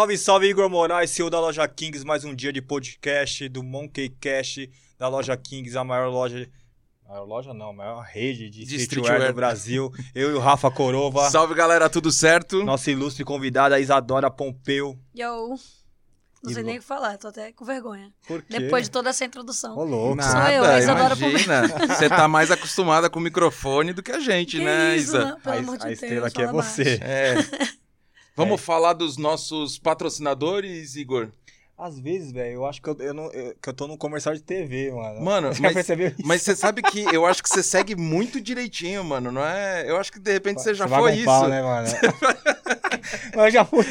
Salve, salve, Igor Moraes, CEO da loja Kings. Mais um dia de podcast do Monkey Cash da loja Kings, a maior loja. Maior loja não, a maior rede de, De streetwear streetwear. do Brasil. Eu e o Rafa Corova. Salve galera, tudo certo? Nossa ilustre convidada, Isadora Pompeu. Yo. Não sei nem o que falar, tô até com vergonha. Por quê? Depois de toda essa introdução. Ô, louco. Sou eu, a Isadora imagina. Você tá mais acostumada com o microfone do que a gente, que né, isso, Isa? não, pelo A, amor de a Deus. estrela aqui é você. É. Vamos falar dos nossos patrocinadores, Igor? Às vezes, velho, eu acho que eu, eu não, eu- que eu tô num comercial de TV, mano. Mano, Já mas, percebeu isso? mas você sabe que eu acho que você segue muito direitinho, mano, não é? Eu acho que de repente você já foi isso. pau, né, mano? Eu já fui.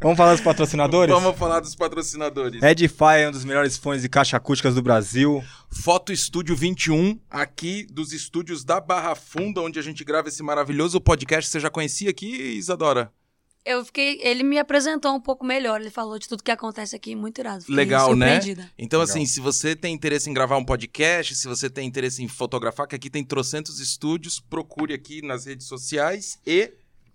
Vamos falar dos patrocinadores? Vamos falar dos patrocinadores. Edify é um dos melhores fones de caixa acústicas do Brasil. Foto Estúdio 21, aqui dos estúdios da Barra Funda, onde a gente grava esse maravilhoso podcast. Você já conhecia aqui, Isadora? Eu fiquei. Ele me apresentou um pouco melhor. Ele falou de tudo que acontece aqui, muito irado. Fiquei Legal, né? Então, Legal. assim, se você tem interesse em gravar um podcast, se você tem interesse em fotografar, que aqui tem trocentos estúdios, procure aqui nas redes sociais e...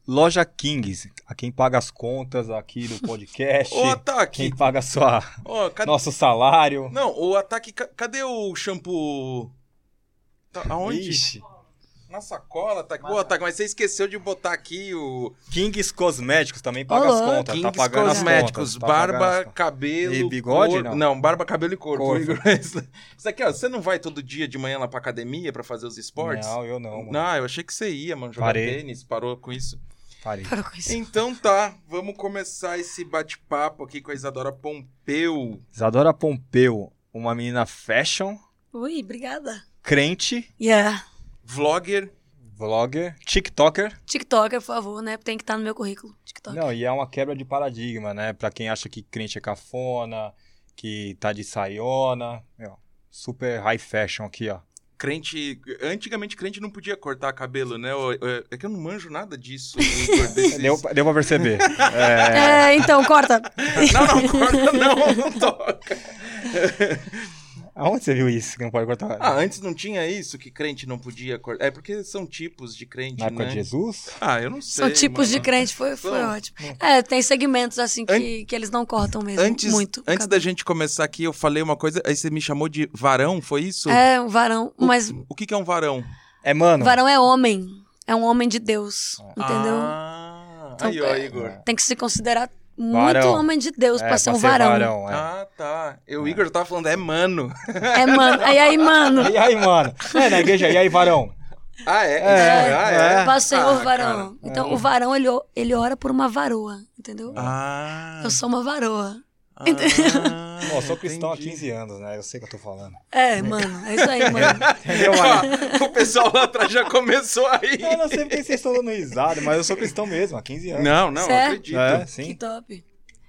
Loja Kings, a quem paga as contas aqui do podcast. Ô, Ataque! quem paga sua, Ô, cadê... nosso salário. Não, o Ataque... ca- Cadê o shampoo? Tá, aonde? Ixi. Na sacola, Ataque. Ô, Ataque, mas você esqueceu de botar aqui o... Kings Cosméticos também paga as Olá. contas. Kings tá pagando Cosméticos, as contas. tá pagando barba, as contas. cabelo, E bigode, corpo- não? barba, cabelo e corpo. Corpo. Isso aqui, ó, você não vai todo dia de manhã lá pra academia pra fazer os esportes? Não, eu não, mano. Não, eu achei que você ia, mano, jogar Parei. tênis, parou com isso. Parei. Parou com isso. Então tá, vamos começar esse bate-papo aqui com a Isadora Pompeu. Isadora Pompeu, uma menina fashion, Ui, obrigada. crente, Yeah. Vlogger. vlogger, tiktoker. TikToker, por favor, né? Tem que estar no meu currículo. TikTok. Não, e é uma quebra de paradigma, né? Pra quem acha que crente é cafona, que tá de saiona. Meu, super high fashion aqui, ó. Crente. Antigamente crente não podia cortar cabelo, né? É que eu não manjo nada disso. Desses- Deu, deu pra perceber. É, É, então, corta. Não, não, corta, não, não toca. Aonde você viu isso? Que não pode cortar? Ah, antes não tinha isso que crente não podia cortar. É porque são tipos de crente, Na época né? de Jesus? Ah, eu não sei. São tipos mano. de crente, foi, foi ótimo. É, tem segmentos assim que, que eles não cortam mesmo. Antes, muito. antes da gente começar aqui, eu falei uma coisa, aí você me chamou de varão, foi isso? É, um varão. O- Mas O que, que é um varão? É, mano. varão é homem. É um homem de Deus. Entendeu? Ah, Então, aí, ó, é- Igor. Tem que se considerar muito Varão. homem de Deus é, pra ser um varão. é. Ah, tá. Eu, O Igor tava falando, é mano. É, mano. Aí, aí, mano. E aí, mano? É, na igreja, e aí, varão? Ah, é? É, ah, é. Pra Senhor Ah, varão. cara. Então, o varão, ele, ele ora por uma varoa. Entendeu? Ah. Eu sou uma varoa. Ah, Pô, eu sou cristão entendi. há 15 anos, né? Eu sei o que eu tô falando. É, mano. É isso aí, mano. Entendeu, mano? Ó, o pessoal lá atrás já começou aí. Eu não sei porque vocês estão dando risada, mas eu sou cristão mesmo, há 15 anos. Não, não, acredito. É, Que sim. top.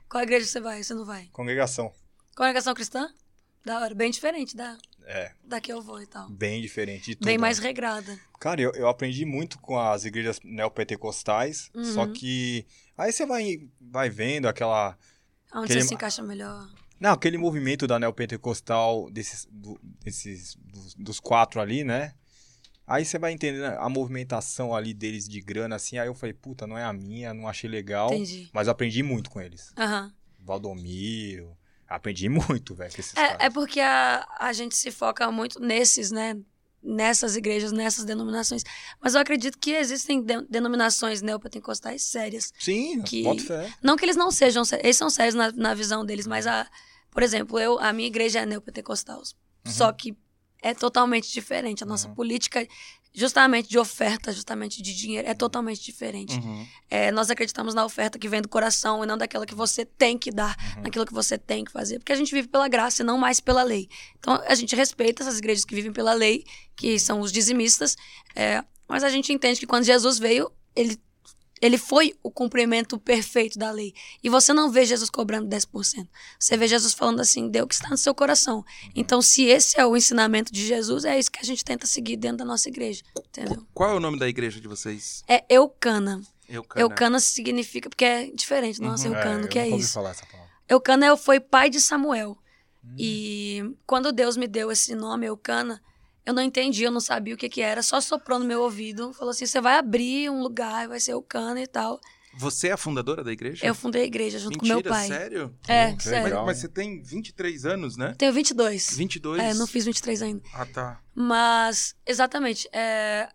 Qual igreja você vai? Você não vai? Congregação. Congregação cristã? Da hora. Bem diferente da, É, da que eu vou e tal. bem diferente de tudo. Bem né? mais regrada. Cara, eu, eu aprendi muito com as igrejas neopentecostais, Uhum. só que aí você vai, vai vendo aquela... Onde Aquele- você se encaixa melhor. Não, aquele movimento da neopentecostal, desses, do- desses dos, dos quatro ali, né? Aí você vai entendendo a movimentação ali deles de grana, assim, aí eu falei, puta, não é a minha, não achei legal, Entendi. mas aprendi muito com eles. Aham. Valdomiro, aprendi muito, velho, com esses É, é caras. porque a, a gente se foca muito nesses, né? Nessas igrejas, nessas denominações. Mas eu acredito que existem de- denominações neopentecostais sérias. Sim, que- bota fé. Não que eles não sejam sérios, eles são sérios na, na visão deles, mas a, por exemplo, eu, a minha igreja é neopentecostal. Uhum. Só que é totalmente diferente. A nossa política, justamente de oferta, justamente de dinheiro, é totalmente diferente. Uhum. É, nós acreditamos na oferta que vem do coração e não daquela que você tem que dar, Uhum. naquilo que você tem que fazer. Porque a gente vive pela graça e não mais pela lei. Então a gente respeita essas igrejas que vivem pela lei, que são os dizimistas, é, mas a gente entende que quando Jesus veio, ele, ele foi o cumprimento perfeito da lei. E você não vê Jesus cobrando 10%. Você vê Jesus falando assim: dê o que está no seu coração. Então, se esse é o ensinamento de Jesus, é isso que a gente tenta seguir dentro da nossa igreja. Entendeu? Qual é o nome da igreja de vocês? É Eucana. Eucana. Eucana significa, porque é diferente, nossa, Eucana, o que é isso? falar essa palavra. Eucana é- foi pai de Samuel. Hum. E quando Deus me deu esse nome, Eucana, eu não entendi, eu não sabia o que que era, só soprou no meu ouvido, falou assim, você vai abrir um lugar, vai ser Eucana e tal. Você é a fundadora da igreja? Eu fundei a igreja junto Mentira, com meu pai. sério? É, Que sério. legal. Mas você tem 23 anos, né? Tenho 22. 22? É, não fiz 23 ainda. Ah, tá. Mas, exatamente. é,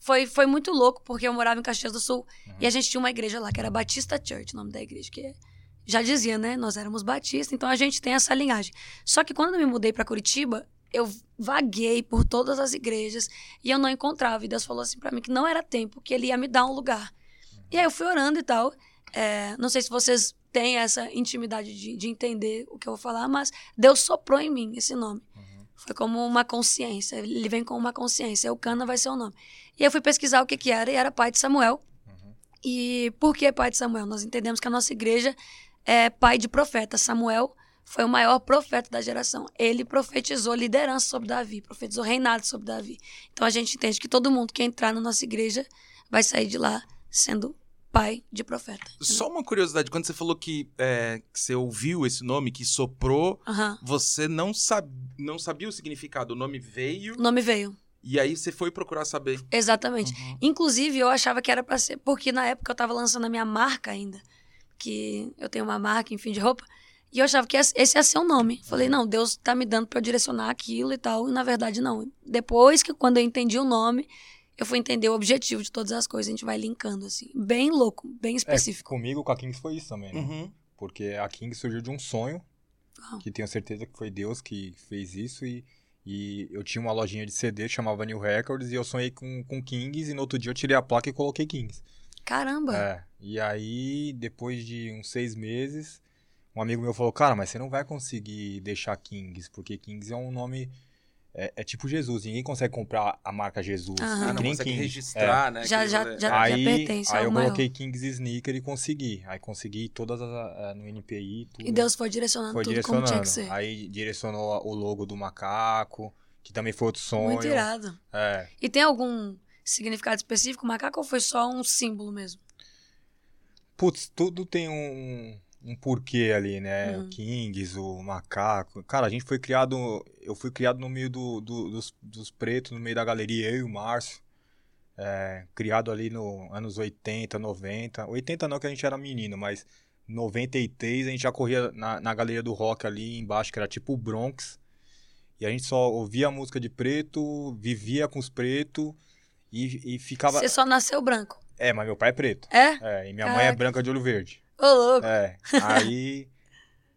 foi, foi muito louco, porque eu morava em Caxias do Sul e a gente tinha uma igreja lá, que era Batista Church, o nome da igreja, que já dizia, né? Nós éramos batistas, então a gente tem essa linhagem. Só que quando eu me mudei para Curitiba, eu vaguei por todas as igrejas e eu não encontrava. E Deus falou assim para mim que não era tempo, que ele ia me dar um lugar. E aí eu fui orando e tal. É, não sei se vocês têm essa intimidade de, de entender o que eu vou falar, mas Deus soprou em mim esse nome. Foi como uma consciência. Ele vem com uma consciência. Eucana vai ser o nome. E eu fui pesquisar o que, que era, e era pai de Samuel. E por que pai de Samuel? Nós entendemos que a nossa igreja é pai de profeta. Samuel foi o maior profeta da geração. Ele profetizou liderança sobre Davi, profetizou reinado sobre Davi. Então a gente entende que todo mundo que entrar na nossa igreja vai sair de lá sendo pai de profeta. Só uma curiosidade, quando você falou que, é, que você ouviu esse nome, que soprou, você não, sab... não sabia o significado. O nome veio O nome veio. e aí você foi procurar saber. Exatamente. Uhum. Inclusive, eu achava que era pra ser. Porque na época eu tava lançando a minha marca ainda. Que eu tenho uma marca, enfim, de roupa. E eu achava que esse esse ia ser o nome. Falei, não, Deus tá me dando pra eu direcionar aquilo e tal. E na verdade, não. Depois que, quando eu entendi o nome, eu fui entender o objetivo de todas as coisas. A gente vai linkando, assim. Bem louco, bem É, específico. comigo, com a Kings foi isso também, né? Uhum. Porque a Kings surgiu de um sonho, Ah. que tenho certeza que foi Deus que fez isso. E, e eu tinha uma lojinha de CD, chamava New Records, e eu sonhei com, com Kings, e no outro dia eu tirei a placa e coloquei Kings. Caramba! É, e aí, depois de uns seis meses, um amigo meu falou, cara, mas você não vai conseguir deixar Kings, porque Kings é um nome... É, é tipo Jesus, ninguém consegue comprar a marca Jesus. Aham. Ah, que não consegue Kings. registrar, né? Já- já- rolê. já- aí, pertence aí ao eu maior. coloquei Kings Sneaker e consegui. Aí consegui todas as, no NPI, tudo. E Deus foi direcionando foi tudo como tinha que direcionando. ser. Aí direcionou o logo do macaco, que também foi outro sonho. Muito irado. É. E tem algum significado específico, macaco, ou foi só um símbolo mesmo? Putz, tudo tem um, um porquê ali, né? Uhum. O Kings, o macaco. Cara, a gente foi criado. Eu fui criado no meio do, do- dos, dos pretos, no meio da galeria, eu e o Márcio. É, criado ali no anos 80, 90. 80 não, que a gente era menino, mas 93 a gente já corria na, na galeria do rock ali embaixo, que era tipo o Bronx. E a gente só ouvia música de preto, vivia com os pretos e, e ficava. Você só nasceu branco. É, mas meu pai é preto. É? É, e minha mãe é Caraca. branca de olho verde. Ô, louco. É, aí.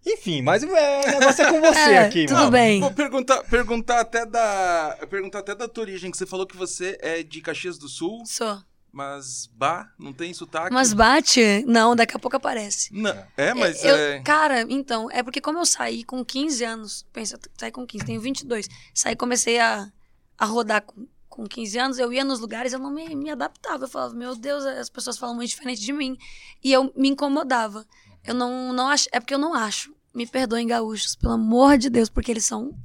Enfim, mas é, o negócio é com você É, aqui, tudo mano. bem. Vou perguntar, perguntar até da. Perguntar até da tua origem, que você falou que você é de Caxias do Sul, Sou. mas bah, não tem sotaque. Mas bate? Não, daqui a pouco aparece. Não, é, mas eu, é. Cara, então, é porque como eu saí com 15 anos, pensa, eu saí com 15, tenho 22, saí comecei a, a rodar com, com 15 anos, eu ia nos lugares, eu não me, me adaptava, eu falava, meu Deus, as pessoas falam muito diferente de mim, e eu me incomodava. Eu não, não acho, é porque eu não acho, me perdoem gaúchos, pelo amor de Deus, porque eles são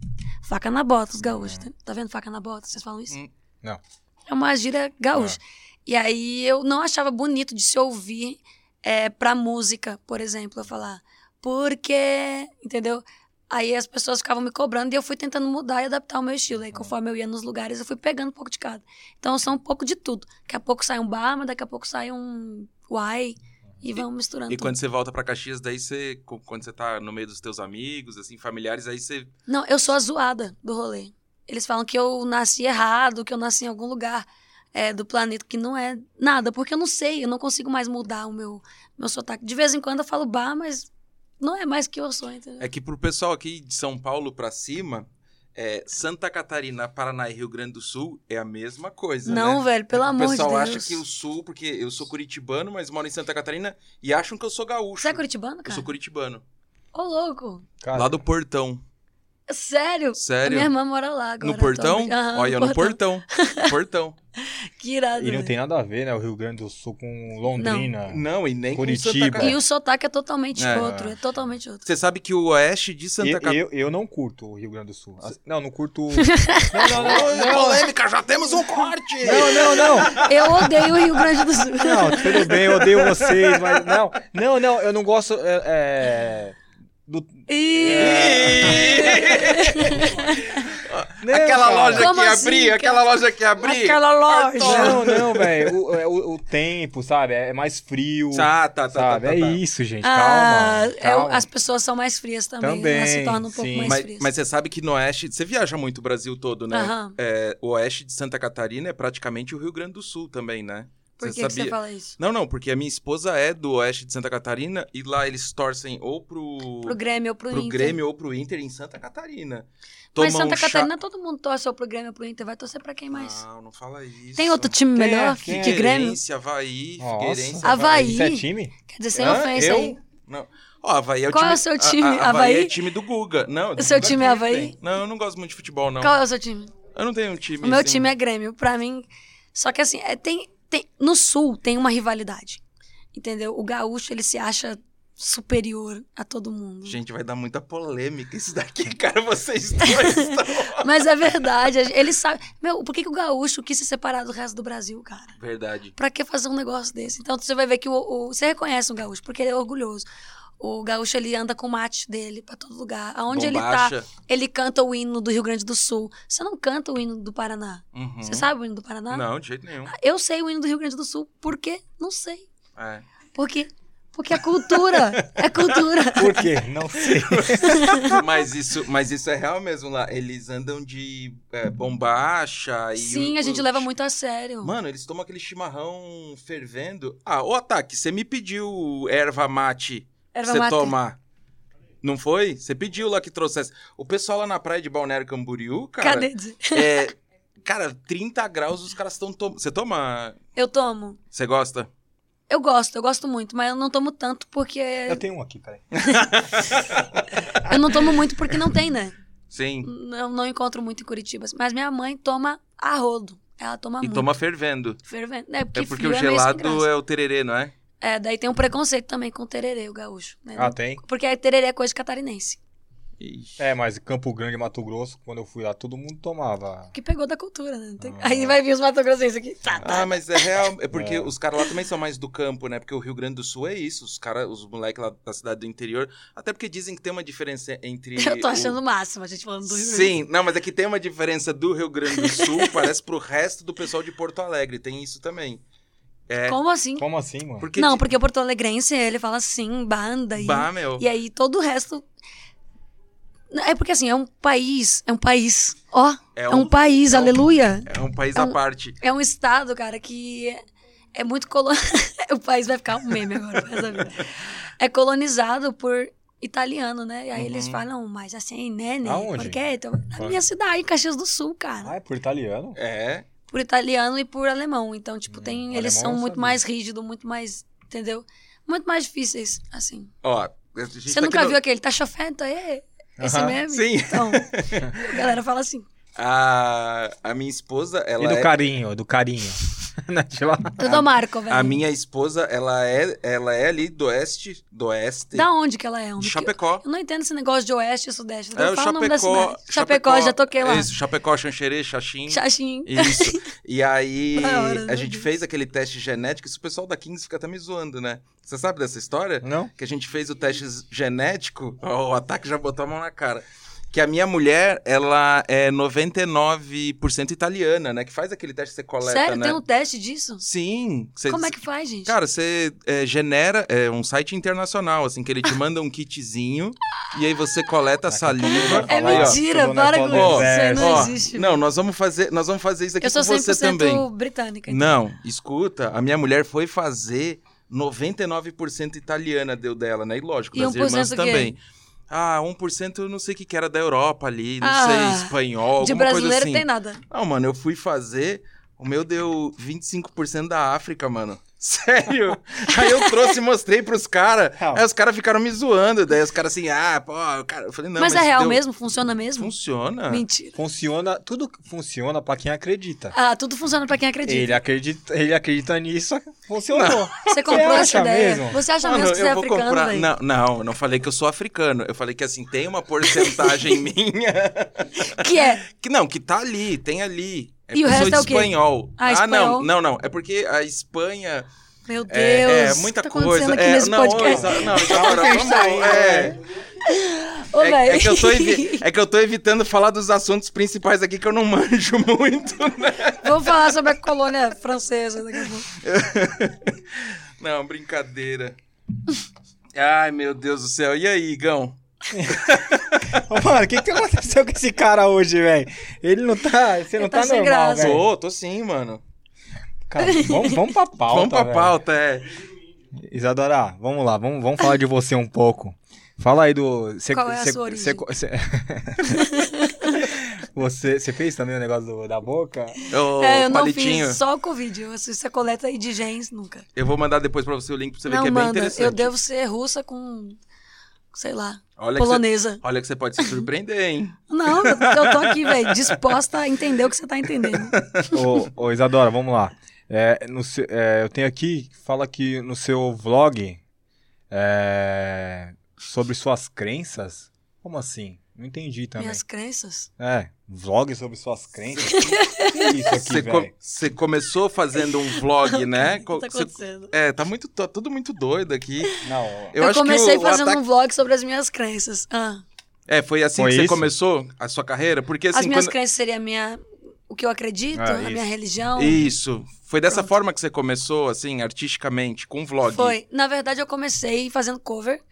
faca na bota, os gaúchos, tá, tá vendo faca na bota, vocês falam isso? Hum. Não. É uma gíria gaúcha. E aí eu não achava bonito de se ouvir é, pra música, por exemplo, eu falar, porque, entendeu? Aí as pessoas ficavam me cobrando e eu fui tentando mudar e adaptar o meu estilo. Aí conforme eu ia nos lugares, eu fui pegando um pouco de cada. Então eu sou um pouco de tudo. Daqui a pouco sai um Barma, daqui a pouco sai um Uai e vamos misturando E tudo. quando você volta pra Caxias, daí você. Quando você tá no meio dos teus amigos, assim, familiares, aí você. Não, eu sou a zoada do rolê. Eles falam que eu nasci errado, que eu nasci em algum lugar é, do planeta que não é nada, porque eu não sei, eu não consigo mais mudar o meu, meu sotaque. De vez em quando eu falo bar, mas não é mais que eu sou, entendeu? É que pro pessoal aqui de São Paulo pra cima, é, Santa Catarina, Paraná e Rio Grande do Sul é a mesma coisa. não, né? velho, pelo amor O de pessoal Deus. acha que o sul, porque eu sou curitibano, mas moro em Santa Catarina, e acham que eu sou gaúcho. Você é curitibano, Eu cara? sou curitibano. Ô, louco. Cara, Lá do Portão. Sério? A Sério? minha irmã mora lá agora. no Portão? Aham, Olha, no Portão. portão. Que irado, E não velho. tem nada a ver, né? O Rio Grande do Sul com Londrina. Não, e nem com Curitiba. E o sotaque é totalmente É. outro, é totalmente outro. Você sabe que o oeste de Santa Catarina... eu, eu não curto o Rio Grande do Sul. Não, não curto. Não, não, não. Não, Polêmica, já temos um corte! não, não. não. Eu odeio o Rio Grande do Sul. Não, tudo bem, eu odeio vocês, mas não. Não, não, eu não gosto. é, é, Do... Não, aquela cara. loja Como que assim, abria, cara? aquela loja que abria. Aquela loja. Não, não, velho. O, é o, o tempo, sabe? É mais frio. Tá, tá, tá, tá, tá, é tá. isso, gente. Ah, calma. é calma. as pessoas são mais frias também. Também, Elas se tornam um pouco sim. mais Mas, frias. mas você sabe que no oeste, você viaja muito o Brasil todo, né? Aham. É, o oeste de Santa Catarina é praticamente o Rio Grande do Sul também, né? Por Você que, que você fala isso? Não, não, porque a minha esposa é do oeste de Santa Catarina e lá eles torcem ou pro, Pro Grêmio ou pro, pro Inter. Grêmio ou pro Inter em Santa Catarina. Mas Tomam Santa chá- Catarina todo mundo torce ou pro Grêmio ou pro Inter. Vai torcer pra quem mais? Não, não fala isso. Tem outro time Quem é? melhor Quem que é? Grêmio? Figueirense, Havaí, Figueirense. Havaí. Isso é time? Quer dizer, sem Hã? ofensa Eu? aí. Não. Ó, Havaí é o Qual time... é o seu time? A, a, Havaí Havaí? é time do Guga. Não, do O seu Guga time é Havaí? tem. Não, eu não gosto muito de futebol, não. Qual é o seu time? Eu não tenho um time O meu assim. time é Grêmio. Pra mim. Só que assim, é, tem, tem, no Sul tem uma rivalidade. Entendeu? O gaúcho, ele se acha superior a todo mundo. Gente, vai dar muita polêmica isso daqui, cara. Vocês dois estão... Mas é verdade. Ele sabe. Meu, por que, que o gaúcho quis se separar do resto do Brasil, cara? Verdade. Pra que fazer um negócio desse? Então você vai ver que o, o- você reconhece um gaúcho, porque ele é orgulhoso. O gaúcho ele anda com o mate dele pra todo lugar. Aonde ele tá, Bombacha. ele canta o hino do Rio Grande do Sul. Você não canta o hino do Paraná. Uhum. Você sabe o hino do Paraná? Não, de jeito nenhum. Eu sei o hino do Rio Grande do Sul. Por quê? Não sei. É. Por quê? Porque é cultura. é cultura. Por quê? Não sei. mas, isso, mas isso é real mesmo lá. Eles andam de é, bombacha e. Sim, o- a gente o- leva muito a sério. Mano, eles tomam aquele chimarrão fervendo. Ah, ô Ataque, você me pediu erva mate Erva você mate. tomar. Não foi? Você pediu lá que trouxesse. O pessoal lá na praia de Balneário Camboriú, cara. Cadê? É, cara, 30 graus os caras estão tomando. Você toma. Eu tomo. Você gosta? Eu gosto, eu gosto muito, mas eu não tomo tanto porque. Eu tenho um aqui, peraí. Eu não tomo muito porque não tem, né? Sim. Não, não encontro muito em Curitiba. Mas minha mãe toma a rodo. Ela toma E muito. toma fervendo. fervendo. É porque, É porque o é gelado graça. é o tererê, não é? É, daí tem um preconceito também com o tererê, o gaúcho. Né? Ah, tem? Porque a tererê é coisa de catarinense. Ixi. É, mas Campo Grande, Mato Grosso, quando eu fui lá, todo mundo tomava. Que pegou da cultura, né? Tem- Ah. Aí vai vir os matogrossenses aqui. Tá, tá. Ah, mas é real. É porque É. os caras lá também são mais do campo, né? Porque o Rio Grande do Sul é isso. Os caras, os moleques lá da cidade do interior. Até porque dizem que tem uma diferença entre. Eu tô o- achando o máximo a gente falando do Rio Grande. Sim, não, mas é que tem uma diferença do Rio Grande do Sul, parece pro resto do pessoal de Porto Alegre. Tem isso também. É. Como assim? Como assim, mano? Porque não, de- porque o Porto Alegrense, ele fala assim, banda. E, Bah, meu. e aí todo o resto. É porque assim, é um país. É um país. Ó, É é um, um- país, é um- aleluia. É um país é à um- parte. É um estado, cara, que é, é muito colonizado. o país vai ficar um meme agora. É colonizado por italiano, né? E aí eles Uhum. falam, mas assim, né, né? Aonde? Porque então, na minha cidade, em Caxias do Sul, cara. Ah, é por italiano? É. Por italiano e por alemão. Então, tipo, tem, Hum, eles são muito mais rígidos, muito mais, entendeu? Muito mais difíceis, assim. Ó, Você tá nunca aqui no- viu aquele, tá chovendo aí? Esse Aham, meme? sim. Então, a galera fala assim. A, a minha esposa, ela e do é... carinho, do carinho. Né, de lá. Tudo Marco, velho. A minha esposa, ela é, ela é ali do oeste, do oeste, Da onde que ela é? De Chapecó. Eu não entendo esse negócio de oeste e sudeste. É o Fala o nome da Chapecó, cidade. Chapecó, já toquei lá. Isso, Chapecó, Xanxerê, Xaxim. Xaxim. Isso. E aí, hora, a meu gente Deus. fez aquele teste genético, isso o pessoal da 15 fica até me zoando, né? Você sabe dessa história? Não? Que a gente fez o teste genético, ó, o ataque já botou a mão na cara. Que a minha mulher, ela é 99% italiana, né? Que faz aquele teste que você coleta, Sério, né? tem um teste disso? Sim. Você- Como é que faz, gente? Cara, você é, genera é, um site internacional, assim, que ele te manda um kitzinho e aí você coleta a saliva. é Aí, ó, mentira, né, para com isso. Não Ó, existe. não, nós vamos fazer, nós vamos fazer isso aqui Eu sou com você 100% também. britânica. então. Não, escuta, a minha mulher foi fazer 99% italiana deu dela, né? E lógico, E das 1% irmãs o quê? Ah, 1% eu não sei o que que era da Europa ali, não Ah, sei, espanhol, De alguma coisa brasileiro assim. tem nada. Não, mano, eu fui fazer, o meu deu 25% da África, mano. Sério? Aí eu trouxe e mostrei pros caras. Aí os caras ficaram me zoando. Daí os caras assim, ah, pô, cara. Eu falei, não, mas, mas, é real deu- mesmo? Funciona mesmo? Funciona. Mentira. Funciona, tudo funciona pra quem acredita. Ah, tudo funciona pra quem acredita. Ele acredita, ele acredita nisso, funcionou. Você comprou Você essa ideia? mesmo? Você acha Mano, mesmo que você é eu vou africano, comprar. Não, não, eu não falei que eu sou africano. Eu falei que assim, tem uma porcentagem minha. Que é? Que não, que tá ali, tem ali. É E o resto sou é o quê? espanhol. Ah, não, espanhol? não, não. É porque a Espanha Meu Deus. é, é muita tá coisa. aqui é, nesse não, podcast? exa- não, Calma Isadora, que a gente vamos, é, Ô, É, é que eu tô é que eu tô evitando falar dos assuntos principais aqui que eu não manjo muito, né? Vamos falar sobre a colônia francesa daqui a pouco. Não, brincadeira. Ai, meu Deus do céu. E aí, Igão? Mano, o que, que aconteceu com esse cara hoje, velho? Ele não tá. Você não Ele tá tá, sem normal, graça. velho. Tô, tô sim, mano. Cara, vamos, vamos pra pauta. Vamos pra velho. pauta, é. Isadora, vamos lá, vamos, vamos falar de você um pouco. Fala aí do. Cê, Qual é a cê- sua origem? cê- cê- você, você fez também o negócio do- da boca? Ô, é, eu não palitinho. fiz só o Covid. Eu assisto a coleta aí de genes, nunca. Eu vou mandar depois pra você o link pra você ver não, que é bem manda. interessante. Eu devo ser russa com, sei lá, Olha que, você, polonesa. olha que você pode se surpreender, hein? Não, eu, eu tô aqui, velho, disposta a entender o que você tá entendendo. ô, ô, Isadora, vamos lá. É, no é, eu tenho aqui, fala que no seu vlog é, sobre suas crenças. Como assim? Não entendi também. Minhas crenças. É, vlog sobre suas crenças. O que é isso aqui, Você, co- velho? você começou fazendo um vlog, né? O que tá acontecendo? é, tá, muito, tá tudo muito doido aqui. Não, Eu, Eu, acho comecei que o, o fazendo ataque... um vlog sobre as minhas crenças. Ah, É, foi assim Foi que você começou a sua carreira? Porque as assim, minhas quando... crenças seriam a minha, o que eu acredito, Ah, a minha religião. Isso. Foi dessa Pronto. forma que você começou, assim, artisticamente, com vlog? Foi. Na verdade, eu comecei fazendo cover.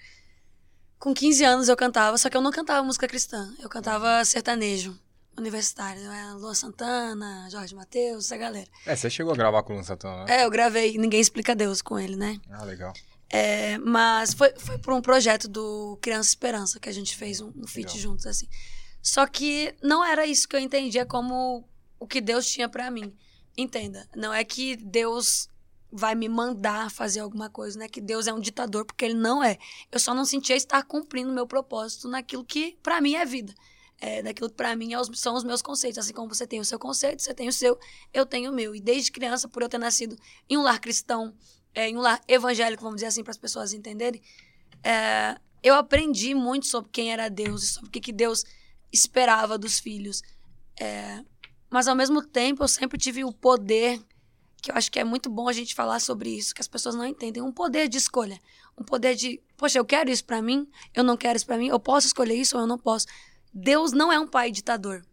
Com 15 anos eu cantava, só que eu não cantava música cristã. Eu cantava sertanejo universitário. né? Luan Santana, Jorge Mateus, essa galera. É, você chegou a gravar com o Luan Santana, né? É, eu gravei Ninguém Explica Deus com ele, né? Ah, legal. É, mas foi, foi por um projeto do Criança Esperança que a gente fez um, um feat juntos, assim. Só que não era isso que eu entendia como o que Deus tinha pra mim. Entenda, não é que Deus vai me mandar fazer alguma coisa, não é que Deus é um ditador, porque ele não é. Eu só não sentia estar cumprindo meu propósito naquilo que pra mim é vida. É, daquilo que pra mim é os- são os meus conceitos. Assim como você tem o seu conceito, você tem o seu, eu tenho o meu. E desde criança, por eu ter nascido em um lar cristão, é, em um lar evangélico, vamos dizer assim, para as pessoas entenderem, é, eu aprendi muito sobre quem era Deus e sobre o que, que Deus esperava dos filhos. É, mas ao mesmo tempo, eu sempre tive o poder, que eu acho que é muito bom a gente falar sobre isso, que as pessoas não entendem, um poder de escolha. Um poder de, poxa, eu quero isso para mim, eu não quero isso para mim, eu posso escolher isso ou eu não posso. Deus não é um pai ditador.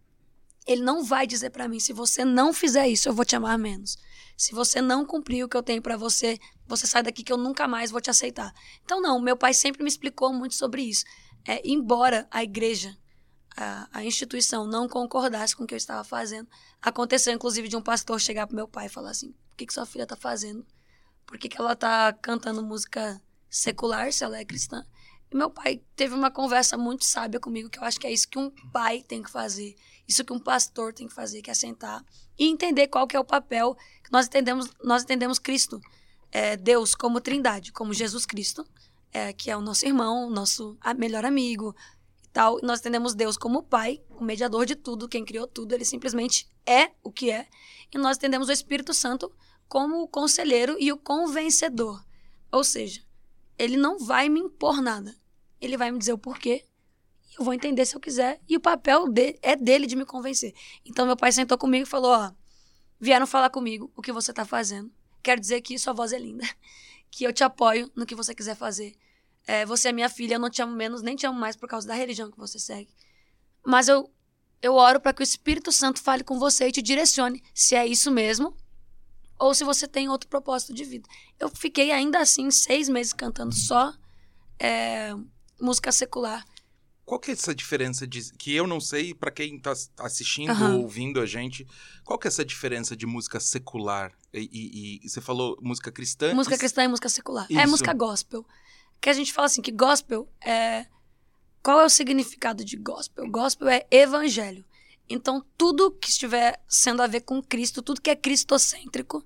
Ele não vai dizer para mim, se você não fizer isso, eu vou te amar menos. Se você não cumprir o que eu tenho para você, você sai daqui que eu nunca mais vou te aceitar. Então, não, meu pai sempre me explicou muito sobre isso. É, embora a igreja, a, a instituição, não concordasse com o que eu estava fazendo, aconteceu, inclusive, de um pastor chegar pro meu pai e falar assim: o que, que sua filha tá fazendo? Por que, que ela tá cantando música secular se ela é cristã? E meu pai teve uma conversa muito sábia comigo, que eu acho que é isso que um pai tem que fazer, isso que um pastor tem que fazer, que é sentar e entender qual que é o papel que nós entendemos, nós entendemos Cristo, é, Deus como trindade, como Jesus Cristo, é, que é o nosso irmão, nosso a- melhor amigo tal. Nós entendemos Deus como pai, o mediador de tudo, quem criou tudo, ele simplesmente é o que é. E nós entendemos o Espírito Santo como o conselheiro e o convencedor. Ou seja, ele não vai me impor nada. Ele vai me dizer o porquê. Eu vou entender se eu quiser. E o papel de, é dele de me convencer. Então meu pai sentou comigo e falou: Ó, vieram falar comigo o que você tá fazendo. Quero dizer que sua voz é linda. Que eu te apoio no que você quiser fazer. É, você é minha filha, eu não te amo menos, nem te amo mais por causa da religião que você segue. Mas eu, eu oro para que o Espírito Santo fale com você e te direcione se é isso mesmo ou se você tem outro propósito de vida. Eu fiquei ainda assim seis meses cantando só é, música secular. Qual que é essa diferença de que eu não sei pra quem tá assistindo ou ouvindo a gente? Qual que é essa diferença de música secular e, e- e você falou música cristã? Música cristã e música secular. É Isso. música gospel. Que a gente fala assim que gospel é qual é o significado de gospel? Gospel é evangelho. Então tudo que estiver sendo a ver com Cristo, tudo que é cristocêntrico,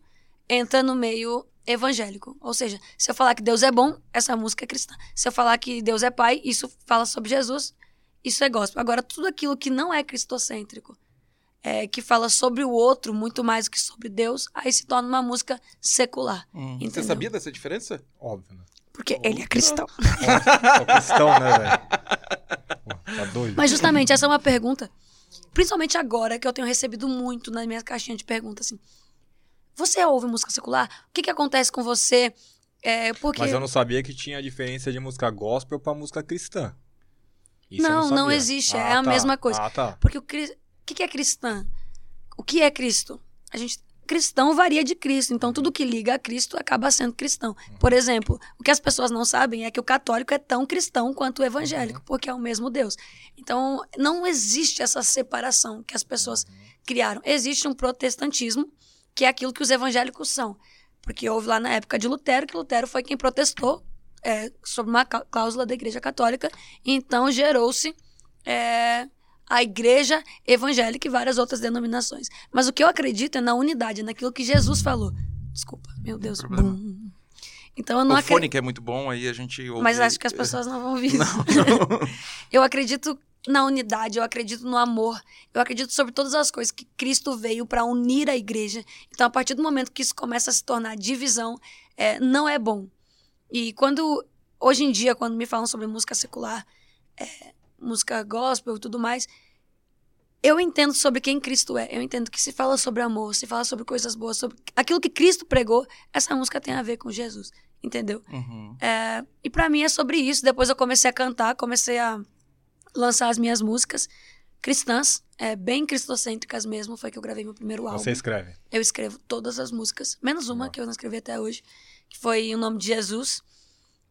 entra no meio evangélico. Ou seja, se eu falar que Deus é bom, essa música é cristã. Se eu falar que Deus é pai, isso fala sobre Jesus, isso é gospel. Agora tudo aquilo que não é cristocêntrico, é, que fala sobre o outro muito mais do que sobre Deus, aí se torna uma música secular. Hum, Você sabia dessa diferença? Óbvio, né? Porque ele é cristão. Sou cristão, né, velho? Tá doido? Mas justamente essa é uma pergunta, principalmente agora que eu tenho recebido muito na minha caixinha de perguntas assim. Você ouve música secular? O que que acontece com você? É, porque Mas eu não sabia que tinha diferença de música gospel pra música cristã. Isso Não, não sabia. existe, é Ah, a tá. mesma coisa. Ah, tá. Porque o, cri- o que que é cristã? O que é Cristo? A gente cristão varia de Cristo, então tudo que liga a Cristo acaba sendo cristão. Por exemplo, o que as pessoas não sabem é que o católico é tão cristão quanto o evangélico, porque é o mesmo Deus. Então, não existe essa separação que as pessoas criaram. Existe um protestantismo, que é aquilo que os evangélicos são. Porque houve lá na época de Lutero, que Lutero foi quem protestou é, sobre uma clá- cláusula da Igreja Católica, então gerou-se é, a Igreja Evangélica e várias outras denominações. Mas o que eu acredito é na unidade, naquilo que Jesus falou. Desculpa, meu Deus. Bum. Então eu não o acredito. fone que é muito bom, aí a gente ouve... Mas acho que as pessoas não vão ouvir isso. Não, Eu acredito na unidade, eu acredito no amor, eu acredito sobre todas as coisas que Cristo veio para unir a igreja. Então, a partir do momento que isso começa a se tornar divisão, é, não é bom. E quando, hoje em dia, quando me falam sobre música secular, é, música gospel e tudo mais, eu entendo sobre quem Cristo é. Eu entendo que se fala sobre amor, se fala sobre coisas boas, sobre aquilo que Cristo pregou, essa música tem a ver com Jesus, entendeu? Uhum. É, e pra mim é sobre isso. Depois eu comecei a cantar, comecei a lançar as minhas músicas cristãs, é, bem cristocêntricas mesmo. Foi que eu gravei meu primeiro álbum. Você escreve. Eu escrevo todas as músicas, menos uma que eu não escrevi até hoje, que foi o nome de Jesus.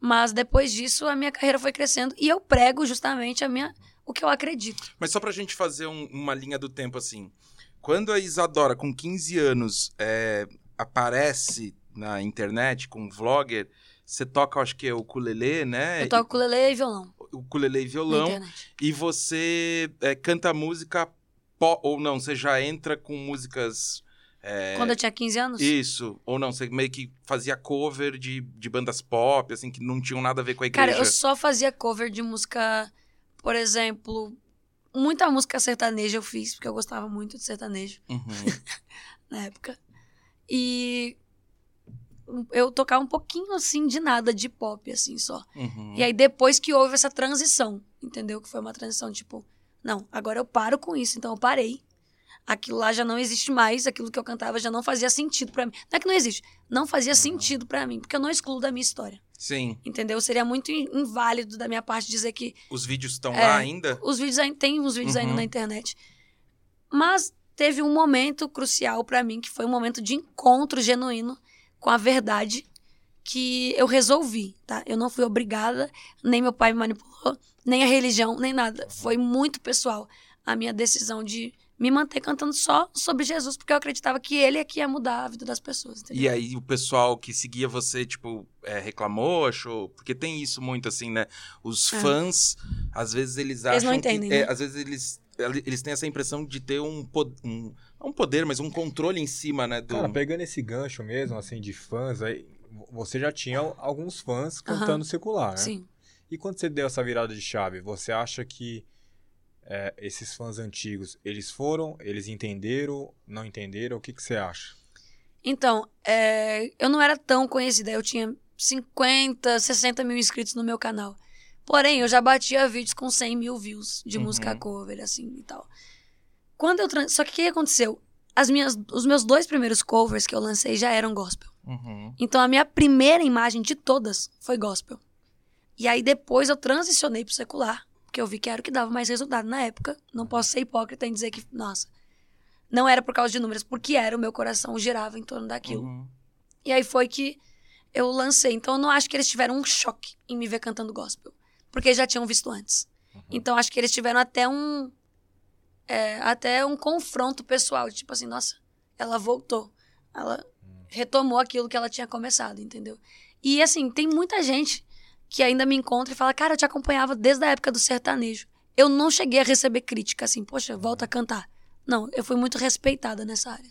Mas depois disso a minha carreira foi crescendo e eu prego justamente a minha o que eu acredito. Mas só pra gente fazer um- uma linha do tempo assim. Quando a Isadora, com 15 anos, é, aparece na internet com um vlogger, você toca, acho que é o ukulele, né? Eu toco ukulele e violão O ukulele e violão. E você é, canta música pop, ou não, você já entra com músicas... é, Quando eu tinha 15 anos, Isso, ou não, você meio que fazia cover de, de bandas pop, assim, que não tinham nada a ver com a igreja. Cara, eu só fazia cover de música, por exemplo, muita música sertaneja eu fiz, porque eu gostava muito de sertanejo Uhum. na época. E eu tocava um pouquinho assim de nada de pop assim só. uhum. E aí depois que houve essa transição, entendeu? Que foi uma transição tipo, não, agora eu paro com isso, então eu parei. Aquilo lá já não existe mais, aquilo que eu cantava já não fazia sentido pra mim. Não é que não existe, não fazia sentido pra mim, porque eu não excluo da minha história. Sim, Entendeu? Seria muito in- inválido da minha parte dizer que os vídeos estão É. lá ainda? os vídeos ainda tem uns vídeos ainda Uhum. na internet. Mas teve um momento crucial pra mim que foi um momento de encontro genuíno com a verdade que eu resolvi, tá? Eu não fui obrigada, nem meu pai me manipulou, nem a religião, nem nada. Foi muito pessoal a minha decisão de me manter cantando só sobre Jesus, porque eu acreditava que ele é que ia mudar a vida das pessoas, entendeu? E aí o pessoal que seguia você, tipo, é, reclamou, achou... Porque tem isso muito, assim, né? Os É. fãs, às vezes eles acham Eles não entendem, que... é, né? às vezes eles, eles têm essa impressão de ter um, um... Não um poder, mas um controle em cima, né? Do... Cara, pegando esse gancho mesmo, assim, de fãs, aí você já tinha alguns fãs cantando secular, né? Sim. E quando você deu essa virada de chave, você acha que é, esses fãs antigos, eles foram, eles entenderam, não entenderam? O que, que você acha? Então, é, eu não era tão conhecida. Eu tinha 50, 60 mil inscritos no meu canal. Porém, eu já batia vídeos com 100 mil views de Uhum. música cover, assim e tal. Quando eu. Só que o que aconteceu? As minhas, os meus dois primeiros covers que eu lancei já eram gospel. Uhum. Então a minha primeira imagem de todas foi gospel. E aí depois eu transicionei pro secular, porque eu vi que era o que dava mais resultado na época. Não posso ser hipócrita em dizer que, nossa, não era por causa de números, porque era o meu coração girava em torno daquilo. Uhum. E aí foi que eu lancei. Então eu não acho que eles tiveram um choque em me ver cantando gospel, porque já tinham visto antes. Então acho que eles tiveram até um é, até um confronto pessoal, tipo assim, nossa, ela voltou. Ela retomou aquilo que ela tinha começado, entendeu? E assim, tem muita gente que ainda me encontra e fala: "Cara, eu te acompanhava desde a época do sertanejo". Eu não cheguei a receber crítica assim, poxa, volta a cantar. Não, eu fui muito respeitada nessa área.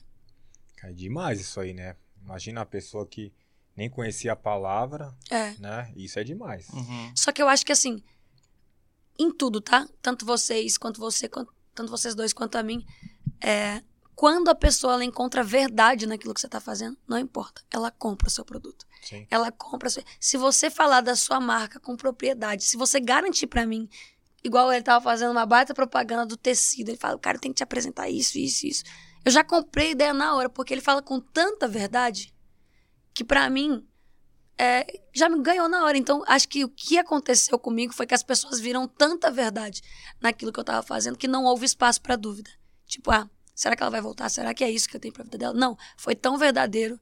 É demais isso aí, né? Imagina a pessoa que nem conhecia a palavra, É. né? Isso é demais. Uhum. Só que eu acho que assim, em tudo, tá? Tanto vocês quanto você, quanto- tanto vocês dois quanto a mim, é, quando a pessoa ela encontra verdade naquilo que você tá fazendo, não importa, ela compra o seu produto. Ela compra. Se você falar da sua marca com propriedade, se você garantir pra mim, igual ele tava fazendo uma baita propaganda do tecido, ele fala, cara, tem que te apresentar isso, isso, isso. Eu já comprei ideia na hora, porque ele fala com tanta verdade que pra mim é, já me ganhou na hora. Então, acho que o que aconteceu comigo foi que as pessoas viram tanta verdade naquilo que eu tava fazendo que não houve espaço para dúvida. Tipo, ah, será que ela vai voltar? Será que é isso que eu tenho pra vida dela? Não, foi tão verdadeiro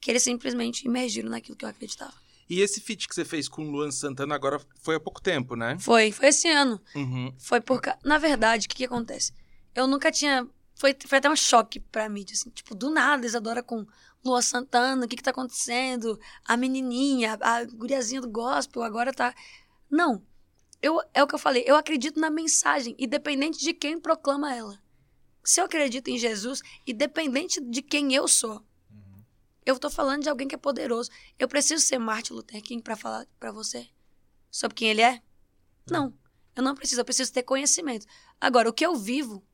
que eles simplesmente emergiram naquilo que eu acreditava. E esse feat que você fez com o Luan Santana agora foi há pouco tempo, né? Foi, foi esse ano. Uhum. Foi por. Na verdade, o que, que acontece? Eu nunca tinha. Foi, foi até um choque pra mim, assim, tipo, do nada, Isadora com Lua Santana, o que que tá acontecendo? A menininha, a guriazinha do gospel, agora tá. Não. Eu, é o que eu falei, eu acredito na mensagem, independente de quem proclama ela. Se eu acredito em Jesus, independente de quem eu sou, eu tô falando de alguém que é poderoso. Eu preciso ser Martin Luther King pra falar pra você sobre quem ele é? Não. Eu não preciso, eu preciso ter conhecimento. Agora, o que eu vivo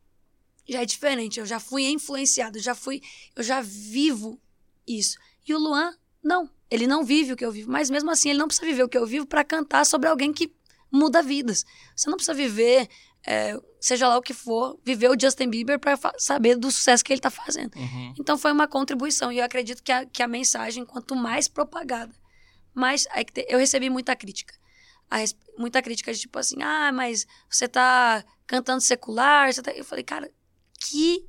já é diferente. Eu já fui influenciado, já fui, eu já vivo isso. E o Luan, não. Ele não vive o que eu vivo, mas mesmo assim ele não precisa viver o que eu vivo pra cantar sobre alguém que muda vidas. Você não precisa viver, é, seja lá o que for, viver o Justin Bieber pra fa- saber do sucesso que ele tá fazendo. Uhum. Então foi uma contribuição. E eu acredito que a, que a mensagem, quanto mais propagada, mais. te- Eu recebi muita crítica. A muita crítica de tipo assim, ah, mas você tá cantando secular. Você tá... Eu falei, cara, que,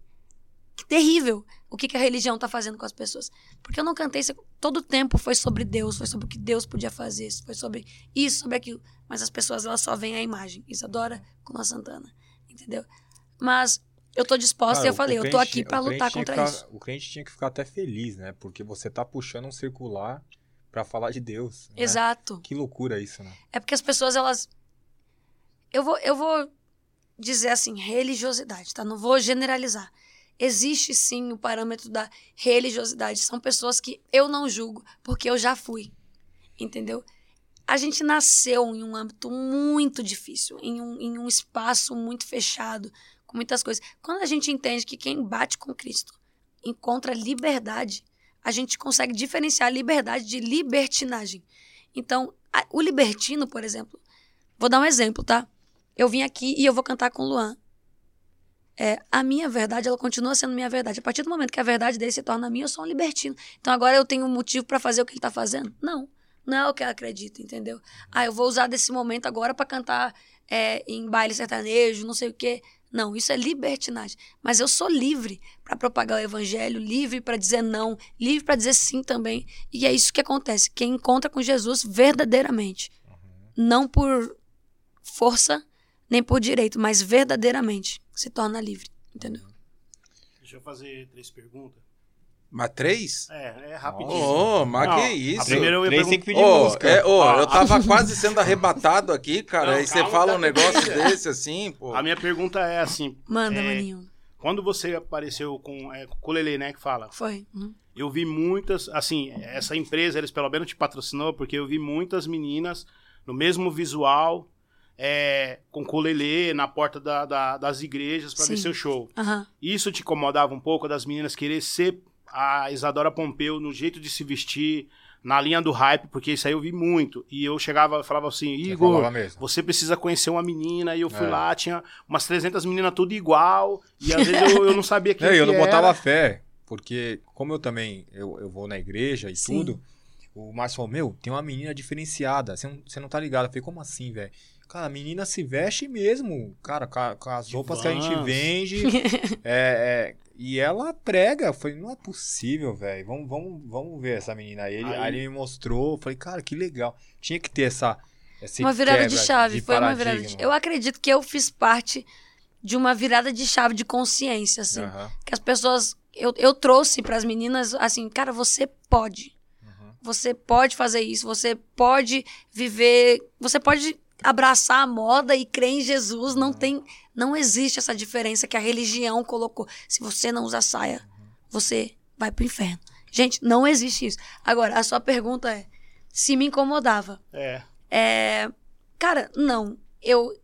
que terrível o que, que a religião tá fazendo com as pessoas. Porque eu não cantei. Todo o tempo foi sobre Deus, foi sobre o que Deus podia fazer, foi sobre isso, sobre aquilo. Mas as pessoas, elas só veem a imagem. Isadora com a Santana. Entendeu? Mas eu tô disposta Cara, e eu falei, eu tô aqui crente lutar contra ficar- isso. O crente tinha que ficar até feliz, né? Porque você tá puxando um circular pra falar de Deus. né? Exato. Que loucura isso, né? É porque as pessoas, elas. Eu vou, eu vou dizer assim, religiosidade, tá? Não vou generalizar. Existe sim o parâmetro da religiosidade. São pessoas que eu não julgo, porque eu já fui. Entendeu? A gente nasceu em um âmbito muito difícil, em um, em um espaço muito fechado, com muitas coisas. Quando a gente entende que quem bate com Cristo encontra liberdade, a gente consegue diferenciar liberdade de libertinagem. Então, a- o libertino, por exemplo, vou dar um exemplo, tá? Eu vim aqui e eu vou cantar com o Luan. É, a minha verdade, ela continua sendo minha verdade. A partir do momento que a verdade dele se torna minha, eu sou um libertino. Então agora eu tenho um motivo pra fazer o que ele tá fazendo? Não. Não é o que eu acredito, entendeu? Ah, eu vou usar desse momento agora pra cantar é, em baile sertanejo, não sei o quê. Não, isso é libertinagem. Mas eu sou livre pra propagar o evangelho, livre pra dizer não, livre pra dizer sim também. E é isso que acontece. Quem encontra com Jesus verdadeiramente, não por força nem por direito, mas verdadeiramente se torna livre, entendeu? Deixa eu fazer três perguntas. Mas três? É, é rapidinho. Ô, mas Não, que isso? primeira eu ia Três perguntar. pedir Ô, música. é, ô, Ó, eu tava quase sendo arrebatado aqui, cara. Não, aí você fala tá um negócio desse assim, pô. A minha pergunta é assim: Manda, É, maninho. quando você apareceu com é, o Colelê, né, que fala, Foi. Uhum. eu vi muitas, assim, essa empresa, eles pelo menos te patrocinou, porque eu vi muitas meninas no mesmo visual, é, com colelê na porta da- da- das igrejas para ver seu show. Aham. Isso te incomodava um pouco das meninas querer ser a Isadora Pompeu no jeito de se vestir, na linha do hype, porque isso aí eu vi muito. E eu chegava e falava assim, Igor, você precisa conhecer uma menina. E eu fui É. lá, tinha umas 300 meninas tudo igual. E às vezes eu, eu não sabia quem Não, eu que não botava era. fé, porque como eu também eu, eu vou na igreja e Sim. tudo, o Márcio falou, meu, tem uma menina diferenciada, você não, você não tá ligado. Eu falei, como assim, velho? Cara, a menina se veste mesmo, cara, com, as roupas que a gente vende, é, é, e ela prega. Eu falei, não é possível, velho, vamos, vamos, vamos ver essa menina. Aí ele, Aí- aí ele me mostrou, eu falei, cara, que legal. Tinha que ter essa... esse Uma virada de chave. foi uma virada de paradigma. Eu acredito que eu fiz parte de uma virada de chave de consciência, assim. Aham, Que as pessoas. Eu, eu trouxe para as meninas, assim, cara, você pode. aham. Você pode fazer isso, você pode viver, você pode abraçar a moda e crer em Jesus, não tem, não existe essa diferença que a religião colocou. Se você não usa saia, você vai pro inferno. Gente, não existe isso. Agora, a sua pergunta é se me incomodava. É. É, cara, não. Eu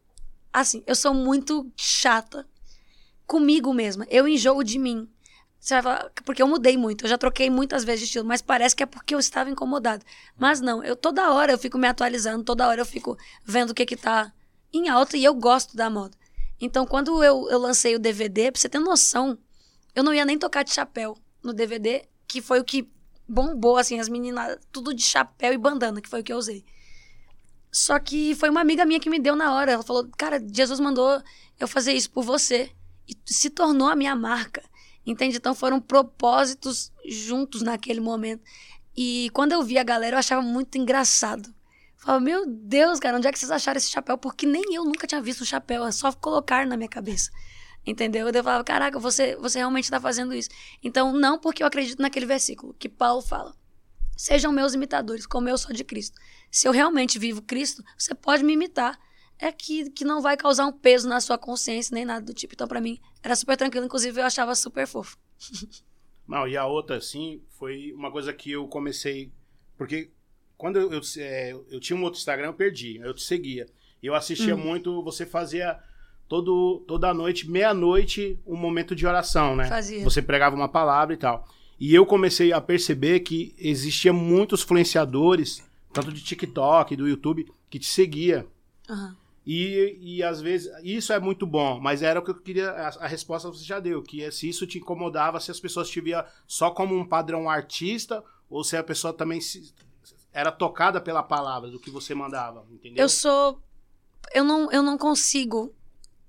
assim, eu sou muito chata comigo mesma. Eu enjoo de mim. Você vai falar, porque eu mudei muito, eu já troquei muitas vezes de estilo, mas parece que é porque eu estava incomodada. Mas não, eu toda hora eu fico me atualizando, toda hora eu fico vendo o que que tá em alta e eu gosto da moda. Então, quando eu, eu lancei o DVD, pra você ter noção, eu não ia nem tocar de chapéu no DVD, que foi o que bombou, assim, as meninas, tudo de chapéu e bandana, que foi o que eu usei. Só que foi uma amiga minha que me deu na hora. Ela falou, cara, Jesus mandou eu fazer isso por você. E se tornou a minha marca. Entende? Então foram propósitos juntos naquele momento. E quando eu vi a galera, eu achava muito engraçado. Falava, meu Deus, cara, onde é que vocês acharam esse chapéu? Porque nem eu nunca tinha visto um chapéu, é só colocar na minha cabeça. Entendeu? Eu falava, caraca, você, você realmente está fazendo isso. Então, não porque eu acredito naquele versículo que Paulo fala. Sejam meus imitadores, como eu sou de Cristo. Se eu realmente vivo Cristo, você pode me imitar. É que, que não vai causar um peso na sua consciência, nem nada do tipo. Então, para mim, era super tranquilo. Inclusive, eu achava super fofo. Não, e a outra, assim, foi uma coisa que eu comecei. Porque quando eu, eu, é, eu tinha um outro Instagram, eu perdi. Eu te seguia. Eu assistia Hum. muito, você fazia todo, toda noite, meia-noite, um momento de oração, né? Fazia. Você pregava uma palavra e tal. E eu comecei a perceber que existia muitos influenciadores, tanto de TikTok, do YouTube, que te seguia. Aham. E, e às vezes, isso é muito bom, mas era o que eu queria, a, a resposta você já deu, que é se isso te incomodava, se as pessoas te via só como um padrão artista, ou se a pessoa também se- era tocada pela palavra do que você mandava, entendeu? Eu sou. Eu não, eu não consigo.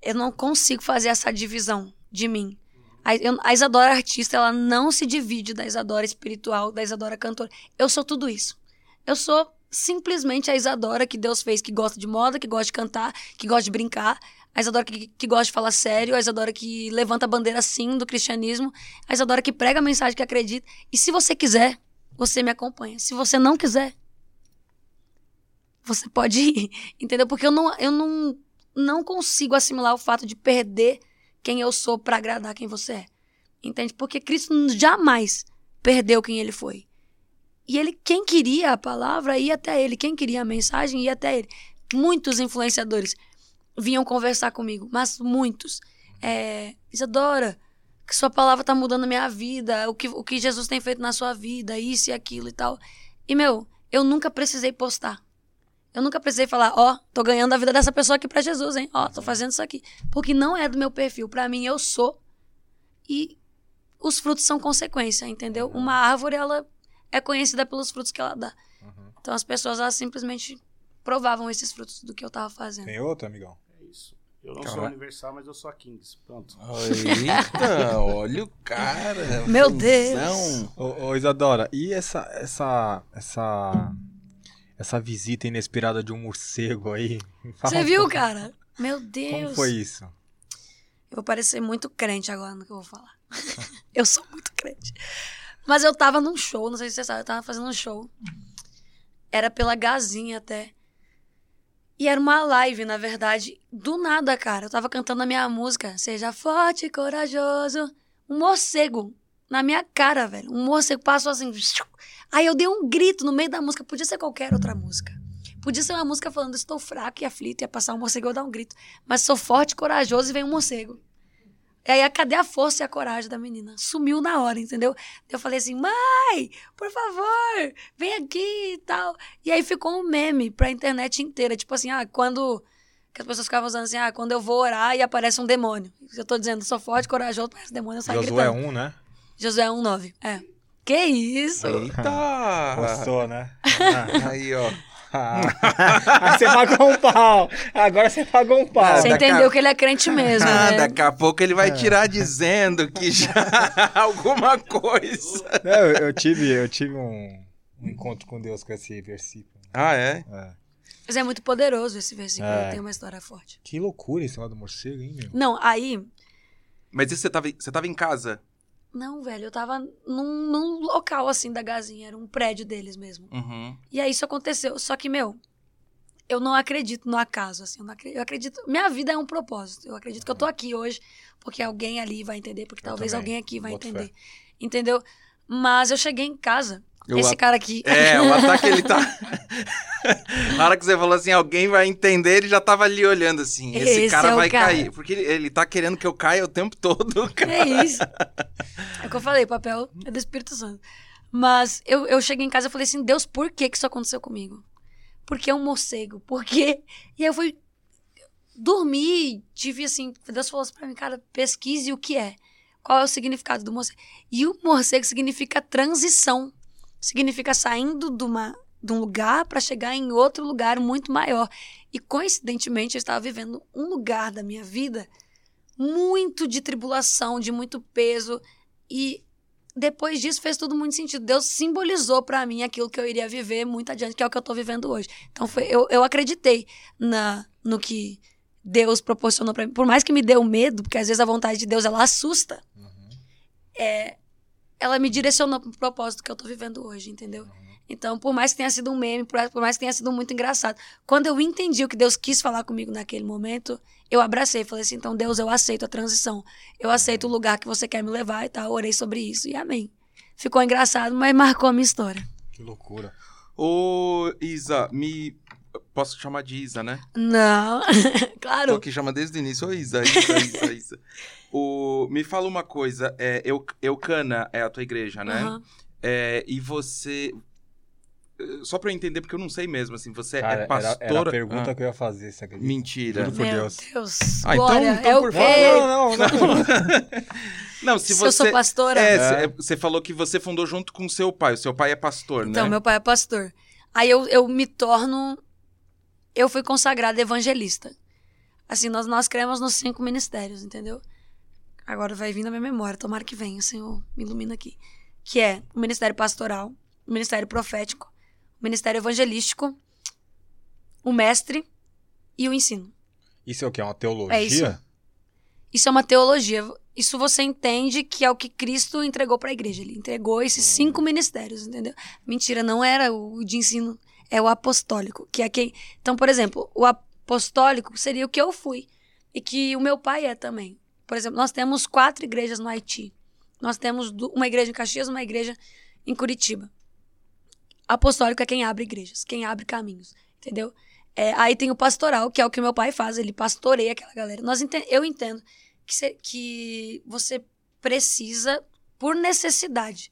Eu não consigo fazer essa divisão de mim. A, eu- a Isadora artista, ela não se divide da Isadora espiritual, da Isadora cantora. Eu sou tudo isso. Eu sou simplesmente a Isadora que Deus fez, que gosta de moda, que gosta de cantar, que gosta de brincar. A Isadora que, que gosta de falar sério, a Isadora que levanta a bandeira sim do cristianismo, a Isadora que prega a mensagem que acredita. E se você quiser, você me acompanha. Se você não quiser, você pode ir, entendeu? Porque eu não, eu não, não consigo assimilar o fato de perder quem eu sou para agradar quem você é. Entende? Porque Cristo jamais perdeu quem ele foi. E ele, quem queria a palavra, ia até ele. Quem queria a mensagem, ia até ele. Muitos influenciadores vinham conversar comigo, mas muitos. É, Isadora, que sua palavra tá mudando a minha vida, o que, o que Jesus tem feito na sua vida, isso e aquilo e tal. E, meu, eu nunca precisei postar. Eu nunca precisei falar, ó, tô ganhando a vida dessa pessoa aqui pra Jesus, hein? Ó, tô fazendo isso aqui. Porque não é do meu perfil. Pra mim, eu sou. E os frutos são consequência, entendeu? Uma árvore, ela é conhecida pelos frutos que ela dá. Então, as pessoas, elas simplesmente provavam esses frutos do que eu tava fazendo. Tem outro, amigão? É isso. Eu não sou Caralho. universal, mas eu sou a Kings. Pronto. Eita, olha o cara. Meu função. Deus. Ô, ô, Isadora, e essa, essa, essa, essa visita inesperada de um morcego aí? Você viu, cara? Meu Deus. Como foi isso? Eu vou parecer muito crente agora no que eu vou falar. eu sou muito crente. Mas eu tava num show, não sei se você sabe, eu tava fazendo um show. Era pela Gazinha até. E era uma live, na verdade. Do nada, cara. Eu tava cantando a minha música. Seja forte corajoso. Um morcego na minha cara, velho. Um morcego passou assim. Aí eu dei um grito no meio da música. Podia ser qualquer outra música. Podia ser uma música falando estou fraco e aflito. Ia passar um morcego eu dar um grito. Mas sou forte corajoso e vem um morcego. E aí, cadê a força e a coragem da menina? Sumiu na hora, entendeu? Eu falei assim, mãe, por favor, vem aqui e tal. E aí ficou um meme pra internet inteira. Tipo assim, ah, quando. Que as pessoas ficavam usando assim, ah, quando eu vou orar e aparece um demônio. Eu tô dizendo, sou forte, corajoso, parece demônio, eu saio Josué gritando. 1, né? Josué 1,9. É. Que isso? Eita! Gostou, né? Aí, ó. Ah. Aí você pagou um pau. Agora você pagou um pau. Você a- entendeu que ele é crente mesmo, Ah, né? daqui a pouco ele vai tirar dizendo que já alguma coisa. Não, eu, eu tive, eu tive um, um encontro com Deus com esse versículo. Ah, é? É. Mas é muito poderoso esse versículo, É. tem uma história forte. Que loucura esse lado do morcego, hein, meu? Não, aí Mas e você tava, você tava em casa? Não, velho, eu tava num, num local assim da Gazinha, era um prédio deles mesmo. Uhum. E aí isso aconteceu. Só que, meu, eu não acredito no acaso, assim. Eu, acredito, eu acredito. Minha vida é um propósito. Eu acredito que eu tô aqui hoje porque alguém ali vai entender, porque Eu talvez também, alguém aqui vai boto entender. Entendeu? Mas eu cheguei em casa. Eu esse a- cara aqui. É, o ataque ele tá. Na hora que você falou assim, alguém vai entender, ele já tava ali olhando assim. Esse, Esse cara é vai cara. cair. Porque ele, ele tá querendo que eu caia o tempo todo, cara. É isso. É o que eu falei, papel é do Espírito Santo. Mas eu, eu cheguei em casa e falei assim, Deus, por que que isso aconteceu comigo? Por que um morcego? Por quê? E aí eu fui dormir, tive assim, Deus falou assim pra mim, cara, pesquise o que é. Qual é o significado do morcego? E o morcego significa transição. Significa saindo de, uma, de um lugar para chegar em outro lugar muito maior. E coincidentemente eu estava vivendo um lugar da minha vida muito de tribulação, de muito peso e depois disso fez tudo muito sentido. Deus simbolizou para mim aquilo que eu iria viver muito adiante, que é o que eu tô vivendo hoje. Então foi, eu, eu acreditei na no que Deus proporcionou para mim. Por mais que me deu medo, porque às vezes a vontade de Deus ela assusta. É, ela me direcionou pro propósito que eu tô vivendo hoje, entendeu? Então, por mais que tenha sido um meme, por por mais que tenha sido muito engraçado, quando eu entendi o que Deus quis falar comigo naquele momento, eu abracei, falei assim, então Deus, eu aceito a transição. Eu aceito o lugar que você quer me levar e tal. Orei sobre isso e amém. Ficou engraçado, mas marcou a minha história. Que loucura. Ô, Isa, me. Posso chamar de Isa, né? Não, Tô claro. aqui chama desde o início. Ô, Isa, Isa, Isa, Isa. O, me fala uma coisa. É, Eu, Eucana é a tua igreja, né? Aham. É, e você. Só pra eu entender, porque eu não sei mesmo, assim. Você Cara, é era, pastora. era a pergunta Ah, que eu ia fazer, você acredita? Mentira. Juro por Meu Deus. Deus. Ah, então- Glória. então, é o por favor. Não, não, não. Não, se Se você. eu sou pastora. É, É. cê- você falou que você fundou junto com seu pai. O seu pai é pastor, Então, né? meu pai é pastor. Aí eu, eu me torno. Eu fui consagrada evangelista. Assim, nós, nós cremos nos cinco ministérios, entendeu? Agora vai vir na minha memória, tomara que venha, Senhor, me ilumina aqui. Que é o ministério pastoral, o ministério profético, o ministério evangelístico, o mestre e o ensino. Isso é o quê? Uma teologia? É isso. Isso é uma teologia. Isso você entende que é o que Cristo entregou para a igreja. Ele entregou esses cinco ministérios, entendeu? Mentira, não era o de ensino, é o apostólico, que é quem. Então, por exemplo, o apostólico seria o que eu fui e que o meu pai é também. Por exemplo, nós temos quatro igrejas no Haiti. Nós temos uma igreja em Caxias, uma igreja em Curitiba. Apostólico é quem abre igrejas, quem abre caminhos, entendeu? É, aí tem o pastoral, que é o que meu pai faz, ele pastoreia aquela galera. Nós enten- eu entendo que, cê- que você precisa, por necessidade,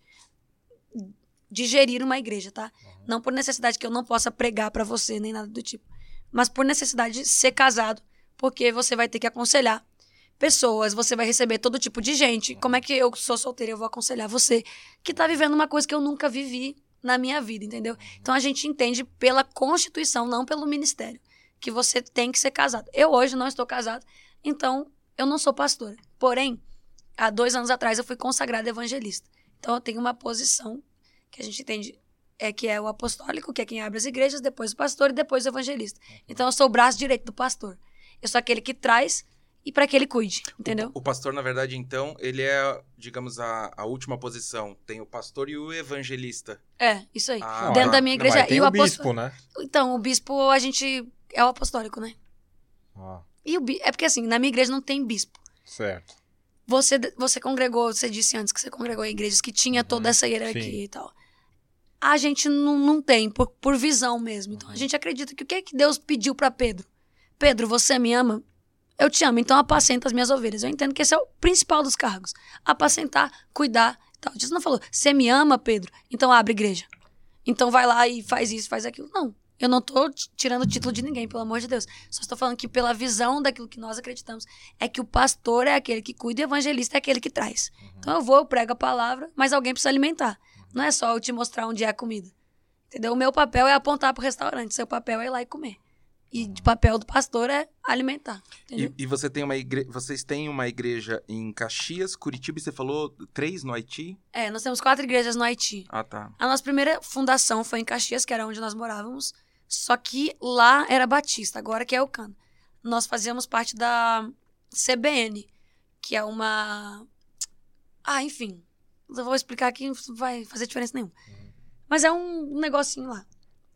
de gerir uma igreja, tá? Não por necessidade que eu não possa pregar pra você, nem nada do tipo. Mas por necessidade de ser casado, porque você vai ter que aconselhar pessoas, você vai receber todo tipo de gente. Como é que eu sou solteira, eu vou aconselhar você que tá vivendo uma coisa que eu nunca vivi na minha vida, entendeu? Então a gente entende pela Constituição, não pelo ministério, que você tem que ser casado. Eu hoje não estou casado, então eu não sou pastora. Porém, há dois anos atrás eu fui consagrada evangelista. Então eu tenho uma posição que a gente entende é que é o apostólico, que é quem abre as igrejas, depois o pastor e depois o evangelista. Então eu sou o braço direito do pastor. Eu sou aquele que traz e para que ele cuide, entendeu? O pastor, na verdade, então, ele é, digamos, a, a última posição. Tem o pastor e o evangelista. É, isso aí. Ah, Dentro tá. da minha Não, igreja. mas tem e o o bispo, né? Então, o bispo, a gente é o apostólico, né? Ah, E o bi... É porque assim, na minha igreja não tem bispo. certo. Você, você congregou, você disse antes que você congregou em igrejas que tinha toda essa hierarquia sim. e tal. A gente não, não tem, por, por visão mesmo. Então a gente acredita que o que é que Deus pediu pra Pedro? Pedro, você me ama? Eu te amo, então apacenta as minhas ovelhas. Eu entendo que esse é o principal dos cargos. Apacentar, cuidar e tal. Jesus não falou, você me ama, Pedro? Então abre igreja. Então vai lá e faz isso, faz aquilo. Não. Eu não t- tirando o título de ninguém, pelo amor de Deus. Só estou falando que pela visão daquilo que nós acreditamos, é que o pastor é aquele que cuida e o evangelista é aquele que traz. Então eu vou, eu prego a palavra, mas alguém precisa alimentar. Não é só eu te mostrar onde é a comida. Entendeu? O meu papel é apontar pro restaurante, seu papel é ir lá e comer. E o papel do pastor é alimentar. E, e você tem uma igre... vocês têm uma igreja em Caxias, Curitiba, e você falou três no Haiti? É, nós temos quatro igrejas no Haiti. Ah, tá. A nossa primeira fundação foi em Caxias, que era onde nós morávamos. Só que lá era Batista, agora que é o Cana. Nós fazíamos parte da CBN, que é uma. Ah, enfim. Eu vou explicar aqui, não vai fazer diferença nenhuma. Mas é um negocinho lá.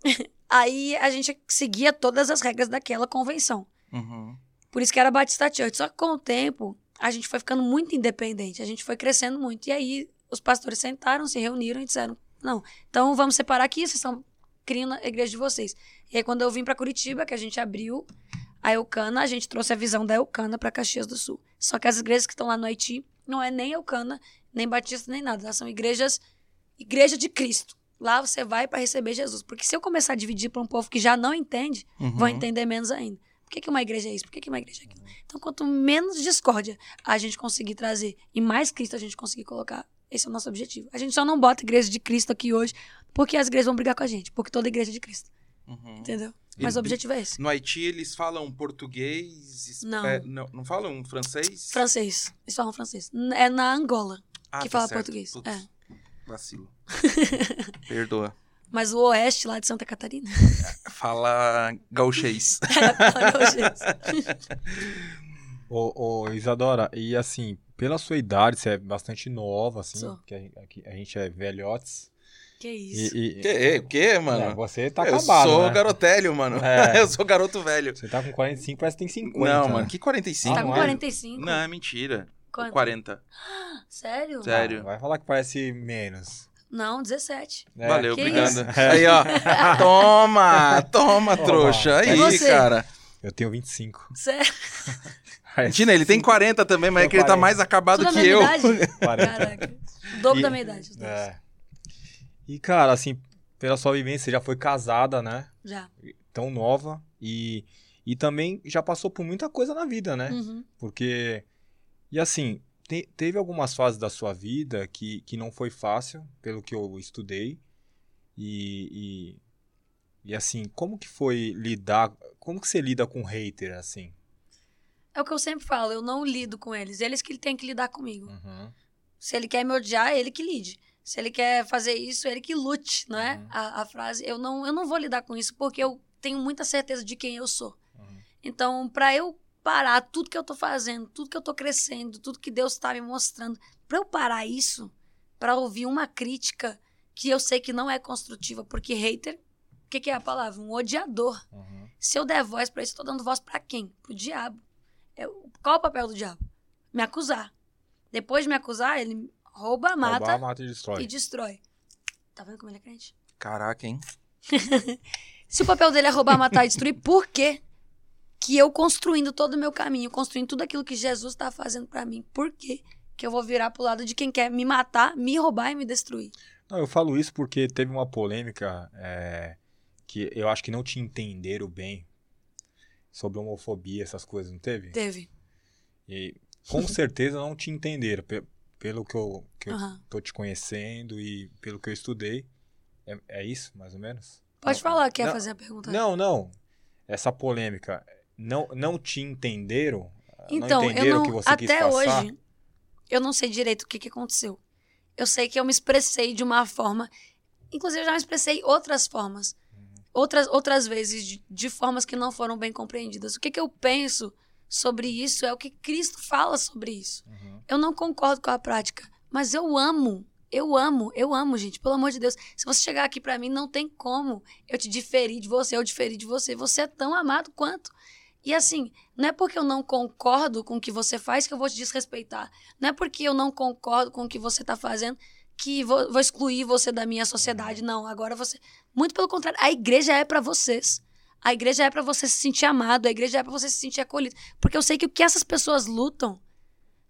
Aí a gente seguia todas as regras daquela convenção. Uhum. Por isso que era Batista Church. Só que com o tempo, a gente foi ficando muito independente. A gente foi crescendo muito. E aí, os pastores sentaram, se reuniram e disseram: Não, então vamos separar aqui, vocês estão criando a igreja de vocês. E aí, quando eu vim para Curitiba, que a gente abriu a Eucana, a gente trouxe a visão da Eucana para Caxias do Sul. Só que as igrejas que estão lá no Haiti não é nem Eucana, nem Batista, nem nada. Elas são igrejas, igreja de Cristo. Lá você vai para receber Jesus. Porque se eu começar a dividir para um povo que já não entende, Uhum. vão entender menos ainda. Por que, que uma igreja é isso? Por que, que uma igreja é aquilo? Então, quanto menos discórdia a gente conseguir trazer e mais Cristo a gente conseguir colocar, Esse é o nosso objetivo. A gente só não bota igreja de Cristo aqui hoje porque as igrejas vão brigar com a gente, porque toda igreja é de Cristo, Uhum. entendeu? Mas o objetivo é esse. No Haiti eles falam português, Não. é, não, não falam francês? Francês. Eles falam francês. É na Angola Ah, que tá fala certo. português. Putz, É. Vacilo. Perdoa. Mas o oeste lá de Santa Catarina. Fala gauchês. fala gauchês. Ô, ô, Isadora, e assim, pela sua idade, você é bastante nova, assim, Sou. porque a, aqui- a gente é velhotes. que E, isso. e- Que, o quê, mano? é, você tá eu acabado, sou né? garotélio, mano. É. eu sou garoto velho. Você tá com 45, parece que tem 50. não, né? mano, que 45? tá não com é? 45? Não, é mentira. Quanto? 40. Sério? Sério. Ah, vai falar que parece menos. Não, 17. É. Valeu, Que obrigado. isso? Aí, ó. Toma, toma, Toma. trouxa. Aí, E você? cara. Eu tenho 25. Sério? Imagina, ele tem 40 também, mas é que ele tá 40. mais acabado Tudo que eu. idade? 40. Caraca. O dobro E- da minha idade. os dois. É. E, cara, assim, pela sua vivência, você já foi casada, né? Já. Tão nova. E, e também já passou por muita coisa na vida, né? Uhum. Porque. E assim, te- teve algumas fases da sua vida que, que não foi fácil, pelo que eu estudei. E, e, e assim, como que foi lidar. Como que você lida com hater, assim? É o que eu sempre falo, eu não lido com eles. Eles que têm que lidar comigo. Uhum. Se ele quer me odiar, é ele que lide. Se ele quer fazer isso, é ele que lute, não é? Uhum. A, a frase. Eu não, eu não vou lidar com isso porque eu tenho muita certeza de quem eu sou. Uhum. Então, pra eu parar tudo que eu tô fazendo, tudo que eu tô crescendo, tudo que Deus tá me mostrando, pra eu parar isso, pra ouvir uma crítica que eu sei que não é construtiva, porque hater, o que, que é a palavra? Um odiador. Uhum. Se eu der voz pra isso, eu tô dando voz pra quem? Pro diabo. Eu- qual o papel do diabo? Me acusar. Depois de me acusar, ele rouba, mata Roubar, mata e destrói. e destrói. Tá vendo como ele é crente? Caraca, hein? Se o papel dele é roubar, matar e destruir, por quê? Que eu construindo todo o meu caminho, construindo tudo aquilo que Jesus tá fazendo pra mim, por quê? Que eu vou virar pro lado de quem quer me matar, me roubar e me destruir. Não, eu falo isso porque teve uma polêmica é, que eu acho que não te entenderam bem sobre homofobia, essas coisas, não teve? Teve. E com certeza não te entenderam, pe- pelo que eu, que eu Aham. tô te conhecendo e pelo que eu estudei. É, é isso, mais ou menos? Pode falar, quer não, fazer a pergunta? Não, não. Essa polêmica, não, não te entenderam? Então, não entenderam eu o não, que você até hoje, eu não sei direito o que, que aconteceu. Eu sei que eu me expressei de uma forma, inclusive eu já me expressei outras formas, outras, outras vezes, de, de formas que não foram bem compreendidas. O que, que eu penso sobre isso é o que Cristo fala sobre isso. Uhum. Eu não concordo com a prática, mas eu amo. Eu amo, eu amo, gente, pelo amor de Deus. Se você chegar aqui pra mim, não tem como eu te diferir de você, eu diferir de você. Você é tão amado quanto. E assim, não é porque eu não concordo com o que você faz que eu vou te desrespeitar. Não é porque eu não concordo com o que você tá fazendo que vou, vou excluir você da minha sociedade. Não, agora você. Muito pelo contrário, a igreja é pra vocês. A igreja é pra você se sentir amado, a igreja é pra você se sentir acolhido. Porque eu sei que o que essas pessoas lutam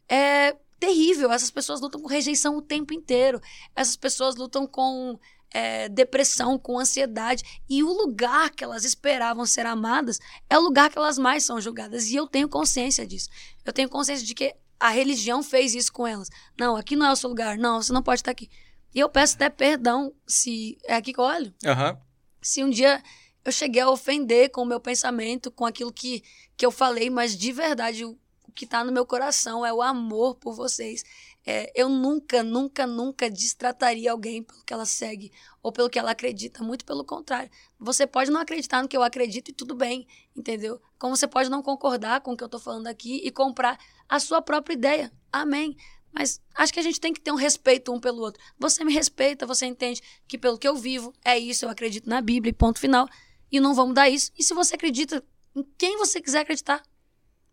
é terrível. Essas pessoas lutam com rejeição o tempo inteiro. Essas pessoas lutam com é, depressão, com ansiedade. E o lugar que elas esperavam ser amadas é o lugar que elas mais são julgadas. E eu tenho consciência disso. Eu tenho consciência de que a religião fez isso com elas. Não, aqui não é o seu lugar. Não, você não pode estar aqui. E eu peço até perdão se. É aqui que eu olho? Aham. se um dia eu cheguei a ofender com o meu pensamento, com aquilo que, que eu falei, mas de verdade o, o que está no meu coração é o amor por vocês. É, eu nunca, nunca, nunca distrataria alguém pelo que ela segue ou pelo que ela acredita. Muito pelo contrário. Você pode não acreditar no que eu acredito e tudo bem, entendeu? Como você pode não concordar com o que eu estou falando aqui e comprar a sua própria ideia. Amém. Mas acho que a gente tem que ter um respeito um pelo outro. Você me respeita, você entende que pelo que eu vivo é isso, eu acredito na Bíblia, ponto final. E não vou mudar isso. E se você acredita em quem você quiser acreditar,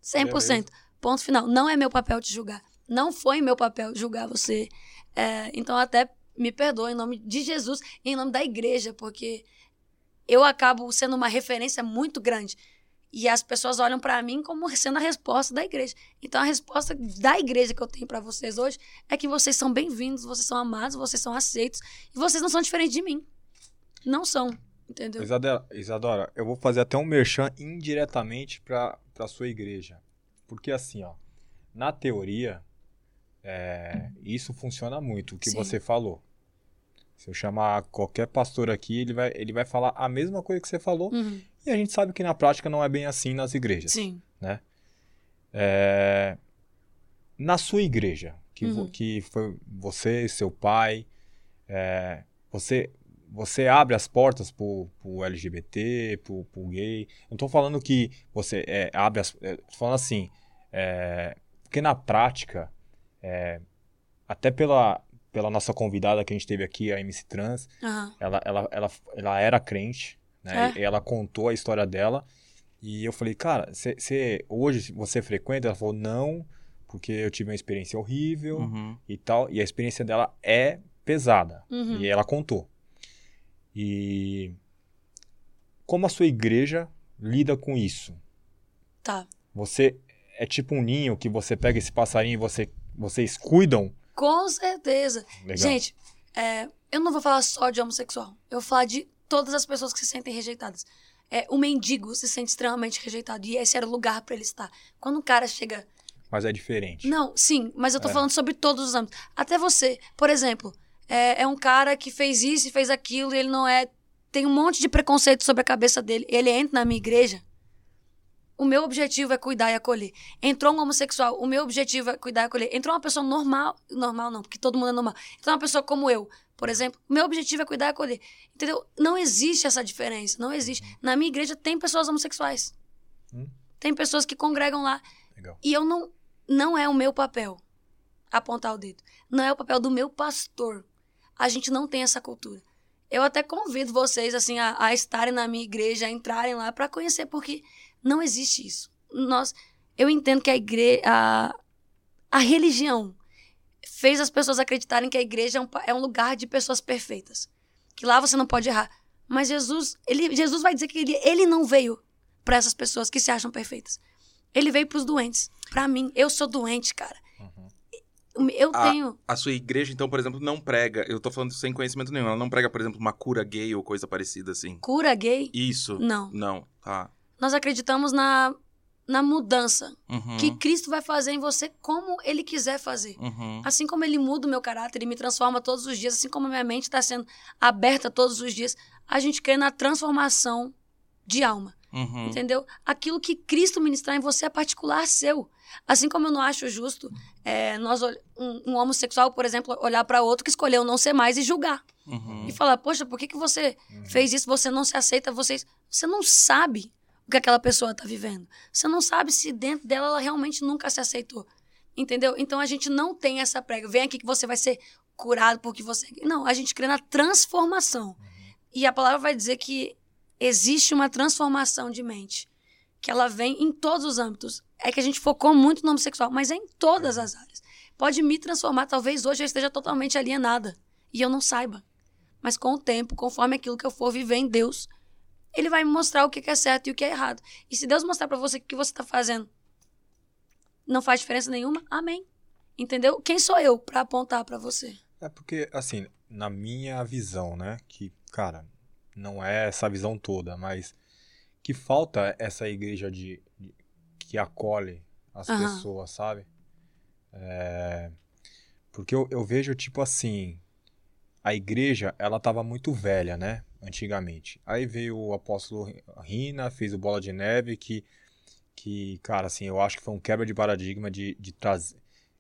100%. Beleza. Ponto final. Não é meu papel te julgar. Não foi meu papel julgar você. É, então até me perdoa em nome de Jesus e em nome da igreja, porque eu acabo sendo uma referência muito grande. E as pessoas olham pra mim como sendo a resposta da igreja. Então a resposta da igreja que eu tenho pra vocês hoje é que vocês são bem-vindos, vocês são amados, vocês são aceitos e vocês não são diferentes de mim. Não são, entendeu? Isadora, Isadora, eu vou fazer até um merchan indiretamente para a sua igreja. Porque assim, ó, na teoria, é, isso funciona muito, o que Sim. você falou. Se eu chamar qualquer pastor aqui, ele vai, ele vai falar a mesma coisa que você falou. Uhum. E a gente sabe que na prática não é bem assim nas igrejas. Sim. É, na sua igreja, que, Uhum. que foi você, seu pai, é, você, você abre as portas pro, pro LGBT, pro, pro gay. Não tô falando que você é, abre as. É, tô falando assim. é, porque na prática, é, até pela, pela nossa convidada que a gente teve aqui, a MC Trans, Aham. ela, ela, ela, ela era crente, né? É? E ela contou a história dela. E eu falei, cara, você hoje você frequenta? Ela falou, não, porque eu tive uma experiência horrível Uhum. e tal. E a experiência dela é pesada. Uhum. E ela contou. E como a sua igreja lida com isso? Tá. Você é tipo um ninho que você pega esse passarinho e você, vocês cuidam? Com certeza. Legal. Gente, é, eu não vou falar só de homossexual. Eu vou falar de todas as pessoas que se sentem rejeitadas. É, o mendigo se sente extremamente rejeitado. E esse era o lugar pra ele estar. Quando um cara chega. Mas é diferente. Não, sim, mas eu tô É. falando sobre todos os âmbitos. Até você. Por exemplo, é, é um cara que fez isso e fez aquilo e ele não é. Tem um monte de preconceito sobre a cabeça dele. Ele entra na minha igreja. O meu objetivo é cuidar e acolher. Entrou um homossexual, o meu objetivo é cuidar e acolher. Entrou uma pessoa normal, normal não, porque todo mundo é normal. Entrou uma pessoa como eu, por exemplo, o meu objetivo é cuidar e acolher. Entendeu? Não existe essa diferença, não existe. Na minha igreja tem pessoas homossexuais. Hum. Tem pessoas que congregam lá. Legal. E eu não. Não é o meu papel apontar o dedo. Não é o papel do meu pastor. A gente não tem essa cultura. Eu até convido vocês assim a, a estarem na minha igreja, a entrarem lá para conhecer, porque não existe isso. Nós, eu entendo que a igreja, a, a religião fez as pessoas acreditarem que a igreja é um, é um lugar de pessoas perfeitas, que lá você não pode errar. Mas Jesus, ele, Jesus vai dizer que ele, ele não veio para essas pessoas que se acham perfeitas. Ele veio para os doentes. Para mim, eu sou doente, cara. Eu Ah, tenho. A sua igreja, então, por exemplo, não prega. Eu tô falando sem conhecimento nenhum. Ela não prega, por exemplo, uma cura gay ou coisa parecida assim. Cura gay? Isso. Não. Não, tá. Nós acreditamos na, na mudança Uhum. que Cristo vai fazer em você como Ele quiser fazer. Uhum. Assim como Ele muda o meu caráter e me transforma todos os dias, assim como a minha mente está sendo aberta todos os dias, a gente crê na transformação de alma. Uhum. Entendeu? Aquilo que Cristo ministrar em você é particular seu. Assim como eu não acho justo é, nós, um, um homossexual, por exemplo, olhar para outro que escolheu não ser mais e julgar. Uhum. E falar, poxa, por que, que você fez isso? Você não se aceita, você... Você não sabe o que aquela pessoa tá vivendo. Você não sabe se dentro dela ela realmente nunca se aceitou. Entendeu? Então a gente não tem essa prega. Vem aqui que você vai ser curado porque você... Não, a gente crê na transformação. E a palavra vai dizer que existe uma transformação de mente. Que ela vem em todos os âmbitos. É que a gente focou muito no homossexual, mas é em todas as áreas. Pode me transformar, talvez hoje eu esteja totalmente alienada. E eu não saiba. Mas com o tempo, conforme aquilo que eu for viver em Deus, Ele vai me mostrar o que é certo e o que é errado. E se Deus mostrar pra você que o que você tá fazendo não faz diferença nenhuma, amém. Entendeu? Quem sou eu pra apontar pra você? É porque, assim, na minha visão, né? Que, cara, não é essa visão toda, mas que falta essa igreja de, de- que acolhe as Aham. pessoas, sabe? É, porque eu, eu vejo, tipo assim, a igreja, ela tava muito velha, né? Antigamente. Aí veio o apóstolo Rina, fez o Bola de Neve, que, que cara, assim, eu acho que foi um quebra de paradigma de, de trazer.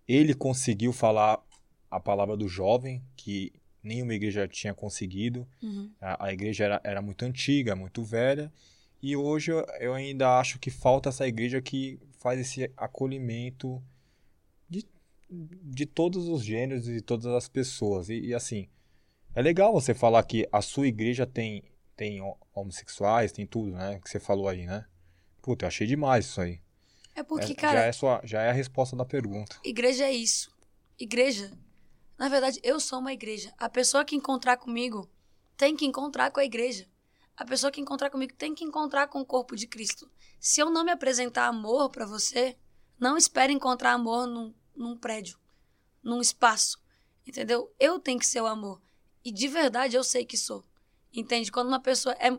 Ele conseguiu falar a palavra do jovem, que nenhuma igreja tinha conseguido. Uhum. A, a igreja era, era muito antiga, muito velha. E hoje eu, eu ainda acho que falta essa igreja que faz esse acolhimento de, de todos os gêneros e de todas as pessoas. E, e, assim, é legal você falar que a sua igreja tem, tem ho- homossexuais, tem tudo, né? Que você falou aí, né? Puta, eu achei demais isso aí. É porque, É- cara, já, é sua, já é a resposta da pergunta. Igreja é isso. Igreja. Na verdade, eu sou uma igreja. A pessoa que encontrar comigo tem que encontrar com a igreja. A pessoa que encontrar comigo tem que encontrar com o corpo de Cristo. Se eu não me apresentar amor pra você, não espere encontrar amor num, num prédio, num espaço. Entendeu? Eu tenho que ser o amor. E de verdade eu sei que sou. Entende? Quando uma pessoa é.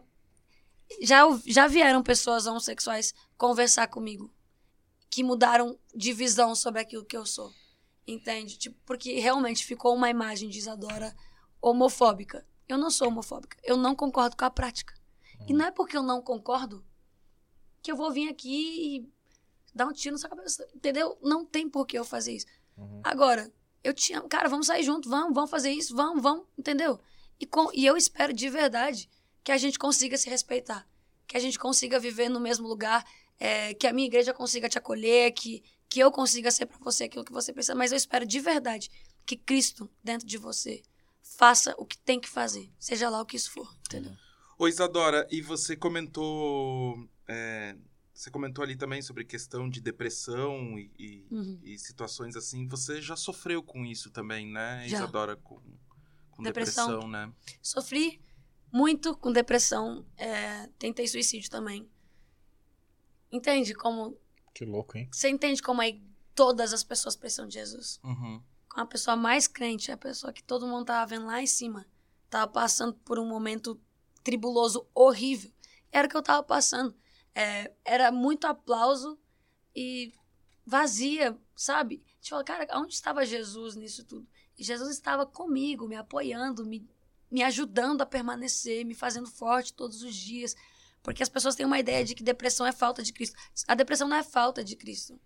Já, já vieram pessoas homossexuais conversar comigo que mudaram de visão sobre aquilo que eu sou. Entende? Tipo, porque realmente ficou uma imagem de Isadora homofóbica. Eu não sou homofóbica. Eu não concordo com a prática. E não é porque eu não concordo que eu vou vir aqui e dar um tiro na sua cabeça. Entendeu? Não tem por que eu fazer isso. Uhum. Agora, eu te amo. Cara, vamos sair junto. Vamos, vamos fazer isso. Vamos, vamos. Entendeu? E, com, e eu espero de verdade que a gente consiga se respeitar. Que a gente consiga viver no mesmo lugar. é, que a minha igreja consiga te acolher. Que, que eu consiga ser para você aquilo que você precisa. Mas eu espero de verdade que Cristo, dentro de você, faça o que tem que fazer. Seja lá o que isso for. Entendeu? Ô Isadora, e você comentou. é, você comentou ali também sobre questão de depressão e, e- Uhum. e situações assim. Você já sofreu com isso também, né, Já. Isadora? Com, com Depressão. depressão, né? Sofri muito com depressão. é, tentei suicídio também. Entende como. Que louco, hein? Você entende como é todas as pessoas precisam de Jesus? Uhum. Com a pessoa mais crente, a pessoa que todo mundo tava vendo lá em cima, tava passando por um momento tribuloso horrível. Era o que eu tava passando. É, era muito aplauso e vazia, sabe? A gente fala, cara, onde estava Jesus nisso tudo? E Jesus estava comigo, me apoiando, me, me ajudando a permanecer, me fazendo forte todos os dias. Porque as pessoas têm uma ideia de que depressão é falta de Cristo. A depressão não é falta de Cristo.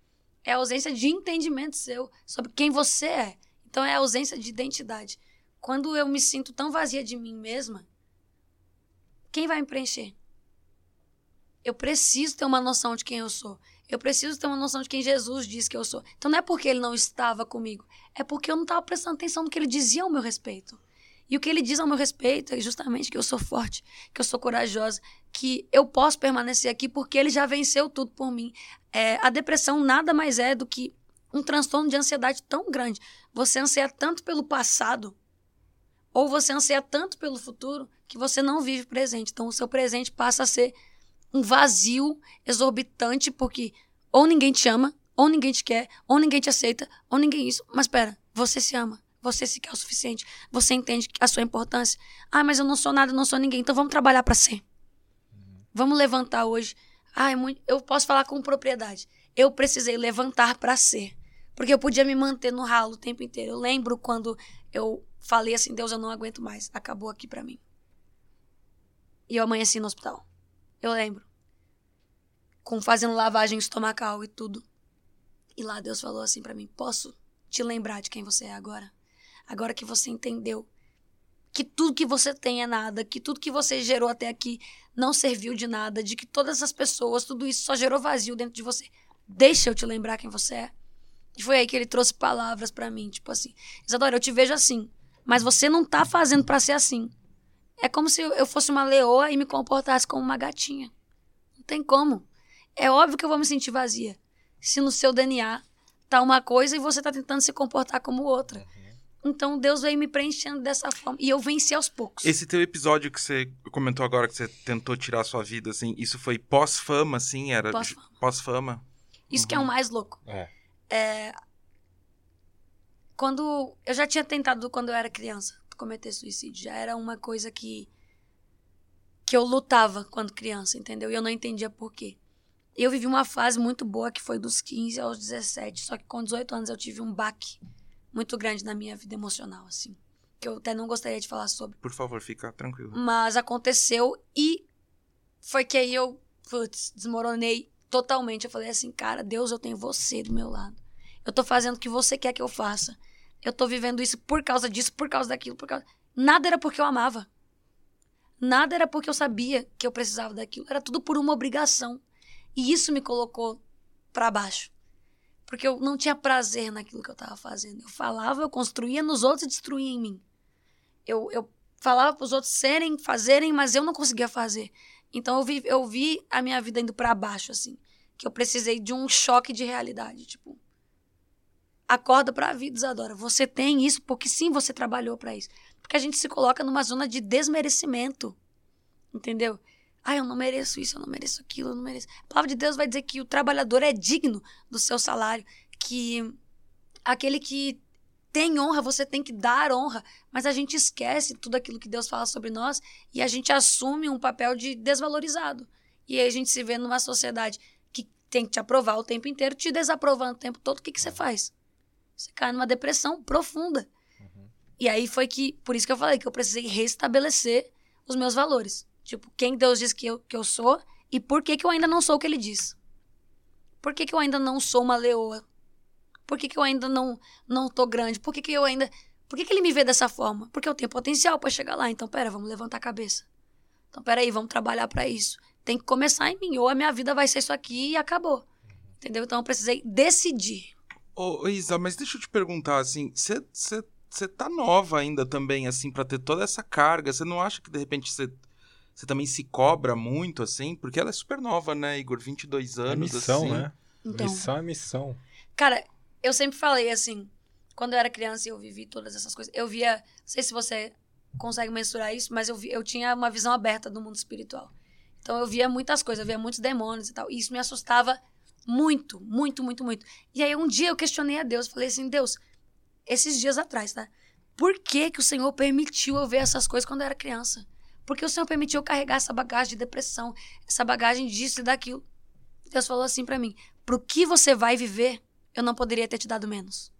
É a ausência de entendimento seu sobre quem você é. Então é a ausência de identidade. Quando eu me sinto tão vazia de mim mesma, quem vai me preencher? Eu preciso ter uma noção de quem eu sou. Eu preciso ter uma noção de quem Jesus diz que eu sou. Então não é porque ele não estava comigo, é porque eu não estava prestando atenção no que ele dizia ao meu respeito. E o que ele diz ao meu respeito é justamente que eu sou forte, que eu sou corajosa, que eu posso permanecer aqui porque ele já venceu tudo por mim. É, a depressão nada mais é do que um transtorno de ansiedade tão grande. Você anseia tanto pelo passado, ou você anseia tanto pelo futuro, que você não vive presente. Então o seu presente passa a ser um vazio exorbitante, porque ou ninguém te ama, ou ninguém te quer, ou ninguém te aceita, ou ninguém isso. Mas espera, você se ama. Você se quer o suficiente. Você entende a sua importância. Ah, mas eu não sou nada, não sou ninguém. Então vamos trabalhar para ser. Vamos levantar hoje. Ah, é muito... eu posso falar com propriedade. Eu precisei levantar para ser. Porque eu podia me manter no ralo o tempo inteiro. Eu lembro quando eu falei assim: Deus, eu não aguento mais. Acabou aqui para mim. E eu amanheci no hospital. Eu lembro. Com fazendo lavagem estomacal e tudo. E lá Deus falou assim para mim: Posso te lembrar de quem você é agora? Agora que você entendeu que tudo que você tem é nada, que tudo que você gerou até aqui não serviu de nada, de que todas as pessoas, tudo isso só gerou vazio dentro de você. Deixa eu te lembrar quem você é. E foi aí que ele trouxe palavras para mim, tipo assim: Isadora, eu te vejo assim, mas você não tá fazendo para ser assim. É como se eu fosse uma leoa e me comportasse como uma gatinha. Não tem como. É óbvio que eu vou me sentir vazia. Se no seu DNA tá uma coisa e você tá tentando se comportar como outra. Então Deus veio me preenchendo dessa forma. E eu venci aos poucos. Esse teu episódio que você comentou agora, que você tentou tirar a sua vida, assim, isso foi pós-fama, assim? Era Pós-fama. pós-fama? Isso que é o mais louco. É. Quando. Eu já tinha tentado quando eu era criança cometer suicídio. Já era uma coisa que. que eu lutava quando criança, entendeu? E eu não entendia por quê. Eu vivi uma fase muito boa que foi dos 15 aos 17. Só que com 18 anos eu tive um baque muito grande na minha vida emocional, assim. Que eu até não gostaria de falar sobre. Por favor, fica tranquilo. Mas aconteceu e foi que aí eu, putz, desmoronei totalmente. Eu falei assim, cara, Deus, eu tenho você do meu lado. Eu tô fazendo o que você quer que eu faça. Eu tô vivendo isso por causa disso, por causa daquilo, por causa. Nada era porque eu amava. Nada era porque eu sabia que eu precisava daquilo. Era tudo por uma obrigação. E isso me colocou pra baixo. Porque eu não tinha prazer naquilo que eu tava fazendo. Eu falava, eu construía nos outros e destruía em mim. Eu, eu falava pros outros serem, fazerem, mas eu não conseguia fazer. Então eu vi, eu vi a minha vida indo pra baixo, assim. Que eu precisei de um choque de realidade. Tipo, acorda pra vida, Isadora. Você tem isso porque sim, você trabalhou pra isso. Porque a gente se coloca numa zona de desmerecimento. Entendeu? Ah, eu não mereço isso, eu não mereço aquilo, eu não mereço. A palavra de Deus vai dizer que o trabalhador é digno do seu salário, que aquele que tem honra, você tem que dar honra, mas a gente esquece tudo aquilo que Deus fala sobre nós e a gente assume um papel de desvalorizado. E aí a gente se vê numa sociedade que tem que te aprovar o tempo inteiro, te desaprovando o tempo todo, o que, que você faz? Você cai numa depressão profunda. E aí foi que, por isso que eu falei que eu precisei restabelecer os meus valores. Tipo, quem Deus diz que eu, que eu sou e por que, que eu ainda não sou o que ele diz. Por que, que eu ainda não sou uma leoa? Por que, que eu ainda não, não tô grande? Por que, que eu ainda. Por que, que ele me vê dessa forma? Porque eu tenho potencial para chegar lá. Então, pera, vamos levantar a cabeça. Então, pera aí, vamos trabalhar para isso. Tem que começar em mim. Ou a minha vida vai ser isso aqui e acabou. Entendeu? Então, eu precisei decidir. Ô, Isa, mas deixa eu te perguntar, assim, você tá nova ainda também, assim, para ter toda essa carga. Você não acha que, de repente, você você também se cobra muito, assim? Porque ela é super nova, né, Igor? 22 anos, é missão, assim. né? Então, Missão é missão. Cara, eu sempre falei assim, quando eu era criança e eu vivi todas essas coisas, eu via, não sei se você consegue mensurar isso, mas eu, vi, eu tinha uma visão aberta do mundo espiritual. Então eu via muitas coisas, eu via muitos demônios e tal, e isso me assustava muito, muito, muito, muito. E aí um dia eu questionei a Deus, falei assim, Deus, esses dias atrás, tá? Por que que o Senhor permitiu eu ver essas coisas quando eu era criança? Porque o Senhor permitiu eu carregar essa bagagem de depressão, essa bagagem disso e daquilo. Deus falou assim para mim: pro que você vai viver, eu não poderia ter te dado menos.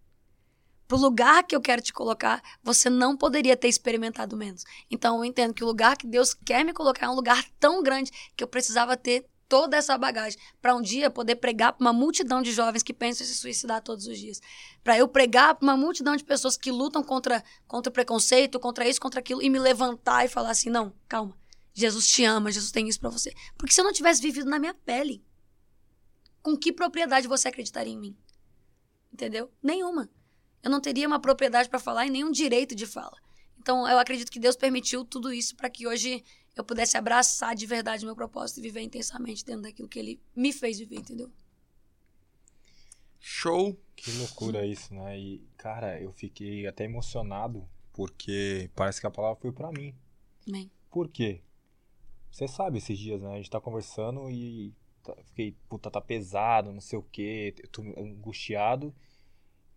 Pro lugar que eu quero te colocar, você não poderia ter experimentado menos. Então eu entendo que o lugar que Deus quer me colocar é um lugar tão grande que eu precisava ter toda essa bagagem para um dia poder pregar para uma multidão de jovens que pensam em se suicidar todos os dias. Para eu pregar para uma multidão de pessoas que lutam contra, contra o preconceito, contra isso, contra aquilo, e me levantar e falar assim: não, calma, Jesus te ama, Jesus tem isso para você. Porque se eu não tivesse vivido na minha pele, com que propriedade você acreditaria em mim? Entendeu? Nenhuma. Eu não teria uma propriedade para falar e nenhum direito de fala. Então, eu acredito que Deus permitiu tudo isso para que hoje eu pudesse abraçar de verdade o meu propósito e viver intensamente dentro daquilo que ele me fez viver, entendeu? Show! Que loucura isso, né? E, cara, eu fiquei até emocionado porque parece que a palavra foi para mim. Amém. Por quê? Você sabe esses dias, né? A gente tá conversando e tá- fiquei, puta, tá pesado, não sei o quê, eu tô angustiado.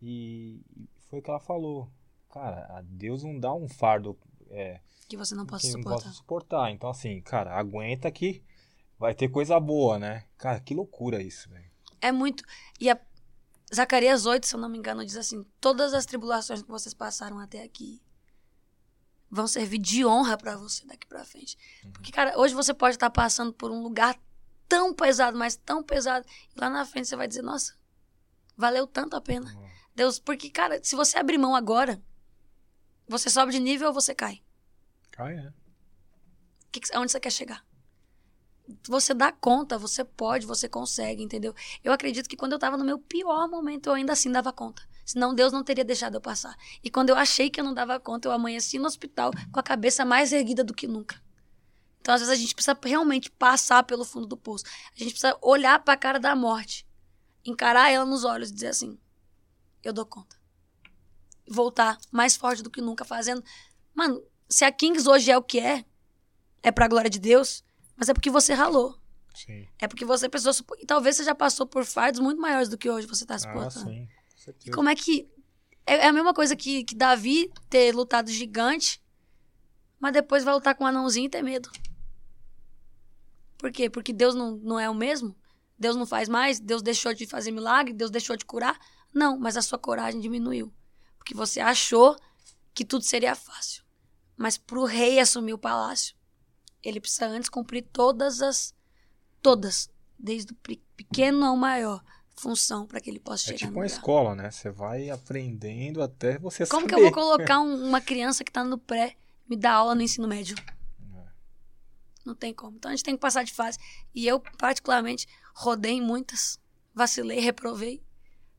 E e foi o que ela falou. Cara, a Deus não dá um fardo é, Que você não possa não suportar. possa suportar. Então, assim, cara, aguenta que vai ter coisa boa, né? Cara, que loucura isso, velho. É muito. E a Zacarias 8, se eu não me engano, diz assim: todas as tribulações que vocês passaram até aqui vão servir de honra pra você daqui pra frente. Porque, cara, hoje você pode estar passando por um lugar tão pesado, mas tão pesado, e lá na frente você vai dizer: nossa, valeu tanto a pena. Deus, porque, cara, se você abrir mão agora, você sobe de nível ou você cai? Cai, né? Que aonde você quer chegar? Você dá conta, você pode, você consegue, entendeu? Eu acredito que quando eu tava no meu pior momento, eu ainda assim dava conta. Senão Deus não teria deixado eu passar. E quando eu achei que eu não dava conta, eu amanheci no hospital com a cabeça mais erguida do que nunca. Então, às vezes, a gente precisa realmente passar pelo fundo do poço. A gente precisa olhar pra cara da morte, encarar ela nos olhos e dizer assim: eu dou conta. Voltar mais forte do que nunca, fazendo. Mano, se a Kings hoje é o que é, é pra glória de Deus, mas é porque você ralou. Sim. É porque você precisou. supo- E talvez você já passou por fardos muito maiores do que hoje você tá Ah, suportando. sim. Com E como é que. É é a mesma coisa que, que Davi ter lutado gigante, mas depois vai lutar com um anãozinho e ter medo. Por quê? Porque Deus não, não é o mesmo? Deus não faz mais? Deus deixou de fazer milagre? Deus deixou de curar? Não, mas a sua coragem diminuiu. Porque você achou que tudo seria fácil. Mas pro rei assumir o palácio, ele precisa antes cumprir todas as. Todas, desde o pe- pequeno ao maior, função para que ele possa É chegar tipo no uma escola, né? Você vai aprendendo até você Como que saber. eu vou colocar um- uma criança que tá no pré me dar aula no ensino médio? É. Não tem como. Então a gente tem que passar de fase. E eu, particularmente, rodei muitas, vacilei, reprovei,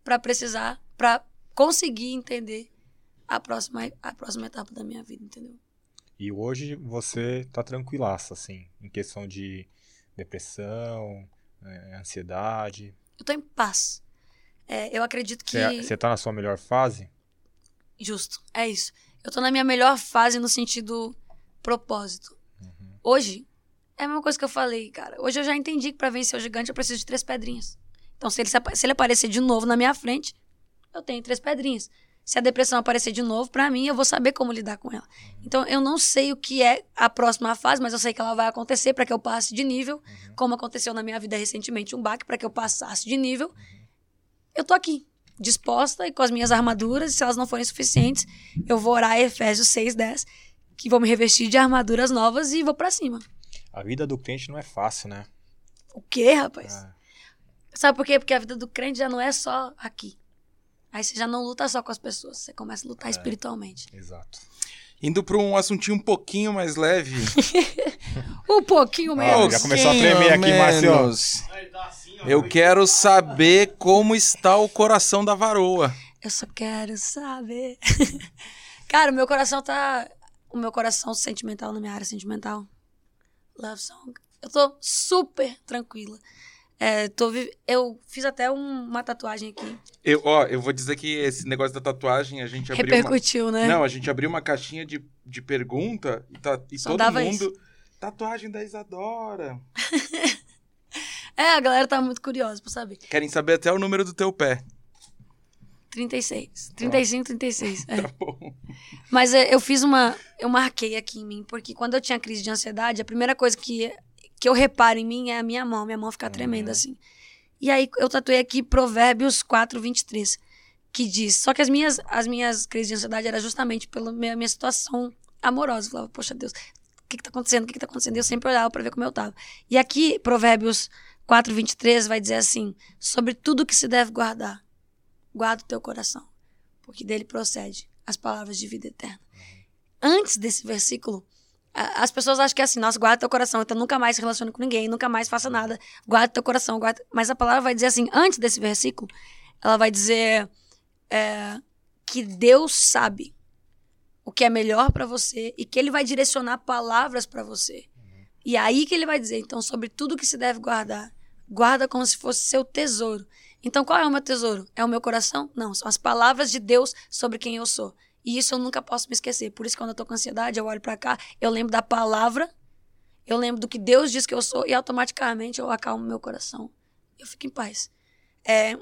pra precisar, pra conseguir entender a próxima, a próxima etapa da minha vida, entendeu? E hoje você tá tranquilaça, assim, em questão de depressão, é, ansiedade. Eu tô em paz. É, eu acredito que. Você, tá na sua melhor fase? Justo, é isso. Eu tô na minha melhor fase no sentido propósito. Hoje, é a mesma coisa que eu falei, cara. Hoje eu já entendi que pra vencer o gigante eu preciso de três pedrinhas. Então, se ele, se ele aparecer de novo na minha frente, eu tenho três pedrinhas. Se a depressão aparecer de novo, pra mim, eu vou saber como lidar com ela. Então, eu não sei o que é a próxima fase, mas eu sei que ela vai acontecer pra que eu passe de nível, como aconteceu na minha vida recentemente, um baque pra que eu passasse de nível. Eu tô aqui. disposta e com as minhas armaduras, e se elas não forem suficientes, eu vou orar Efésios 6, 10, que vou me revestir de armaduras novas e vou pra cima. A vida do crente não é fácil, né? O quê, rapaz? Ah, Sabe por quê? Porque a vida do crente já não é só aqui. Aí você já não luta só com as pessoas, você começa a lutar espiritualmente. exato. Indo pra um assuntinho um pouquinho mais leve. Um pouquinho Ah, menos. já começou a tremer aqui, Márcio. menos. Eu quero saber como está o coração da varoa. Eu só quero saber. Cara, o meu coração tá. O meu coração sentimental na minha área sentimental. Love song. Eu tô super tranquila. É, tô vi- Eu fiz até um- uma tatuagem aqui. Eu, ó, eu vou dizer que esse negócio da tatuagem, a gente abriu uma... Repercutiu, né? Não, a gente abriu uma caixinha de, de pergunta e, tá, e Só todo mundo... Tatuagem da Isadora. É, a galera tá muito curiosa pra saber. Querem saber até o número do teu pé. 36. 35, 36. É. Tá bom. Mas é, eu fiz uma. Eu marquei aqui em mim, porque quando eu tinha crise de ansiedade, a primeira coisa que, que eu reparo em mim é a minha mão. Minha mão fica tremenda assim. E aí eu tatuei aqui Provérbios 4, 23, que diz. Só que as minhas, as minhas crises de ansiedade era justamente pela minha, minha situação amorosa. Eu falava, poxa Deus, o que, que tá acontecendo? O que, que tá acontecendo? E eu sempre olhava pra ver como eu tava. E aqui, Provérbios 4, 23 vai dizer assim: sobre tudo que se deve guardar, guarda o teu coração, porque dele procede as palavras de vida eterna. Antes desse versículo, as pessoas acham que é assim, nossa, guarda teu coração, então nunca mais se relacione com ninguém, nunca mais faça nada, guarda teu coração, guarda... Mas a palavra vai dizer assim, antes desse versículo, ela vai dizer é, que Deus sabe o que é melhor pra você e que ele vai direcionar palavras pra você. E aí que ele vai dizer, então, sobre tudo que se deve guardar, guarda como se fosse seu tesouro. Então, qual é o meu tesouro? É o meu coração? Não, são as palavras de Deus sobre quem eu sou. E isso eu nunca posso me esquecer. Por isso, quando eu tô com ansiedade, eu olho pra cá, eu lembro da palavra, eu lembro do que Deus diz que eu sou e automaticamente eu acalmo meu coração. Eu fico em paz. É, o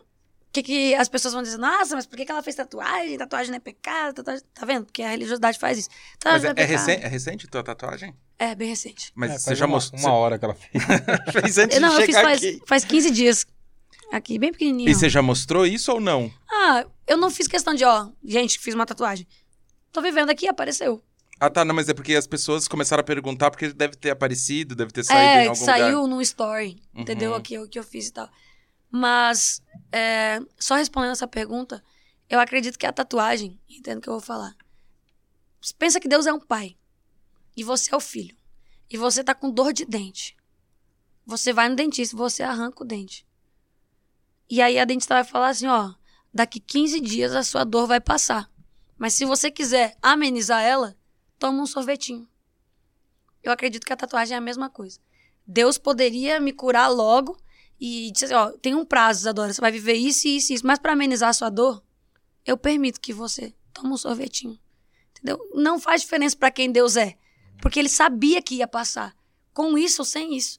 que, que as pessoas vão dizer? Nossa, mas por que, que ela fez tatuagem? Tatuagem não é pecado? Tatuagem... Tá vendo? Porque a religiosidade faz isso. Mas é, é, pecado. recente, é recente tua tatuagem? É, bem recente. Mas É, você já uma, mostrou... Uma hora que ela fez. Fez antes não, de eu fiz faz, aqui. faz 15 dias. Aqui, bem pequenininho. E você já mostrou isso ou não? Ah, eu não fiz questão de, ó, gente, fiz uma tatuagem. Tô vivendo aqui, apareceu. Ah, tá, não, mas é porque as pessoas começaram a perguntar porque deve ter aparecido, deve ter saído em é, algum saiu lugar. no story, entendeu? Uhum. Aqui o que eu fiz e tal. Mas, é, só respondendo essa pergunta, eu acredito que a tatuagem, entendo o que eu vou falar. Pensa que Deus é um pai. E você é o filho. E você tá com dor de dente. Você vai no dentista e você arranca o dente. E aí a dentista vai falar assim, ó, daqui 15 dias a sua dor vai passar. Mas se você quiser amenizar ela, toma um sorvetinho. Eu acredito que a tatuagem é a mesma coisa. Deus poderia me curar logo e dizer assim, ó, tem um prazo, Isadora, você vai viver isso, isso, isso, mas para amenizar a sua dor, eu permito que você tome um sorvetinho. Entendeu? Não faz diferença para quem Deus é, porque ele sabia que ia passar, com isso ou sem isso.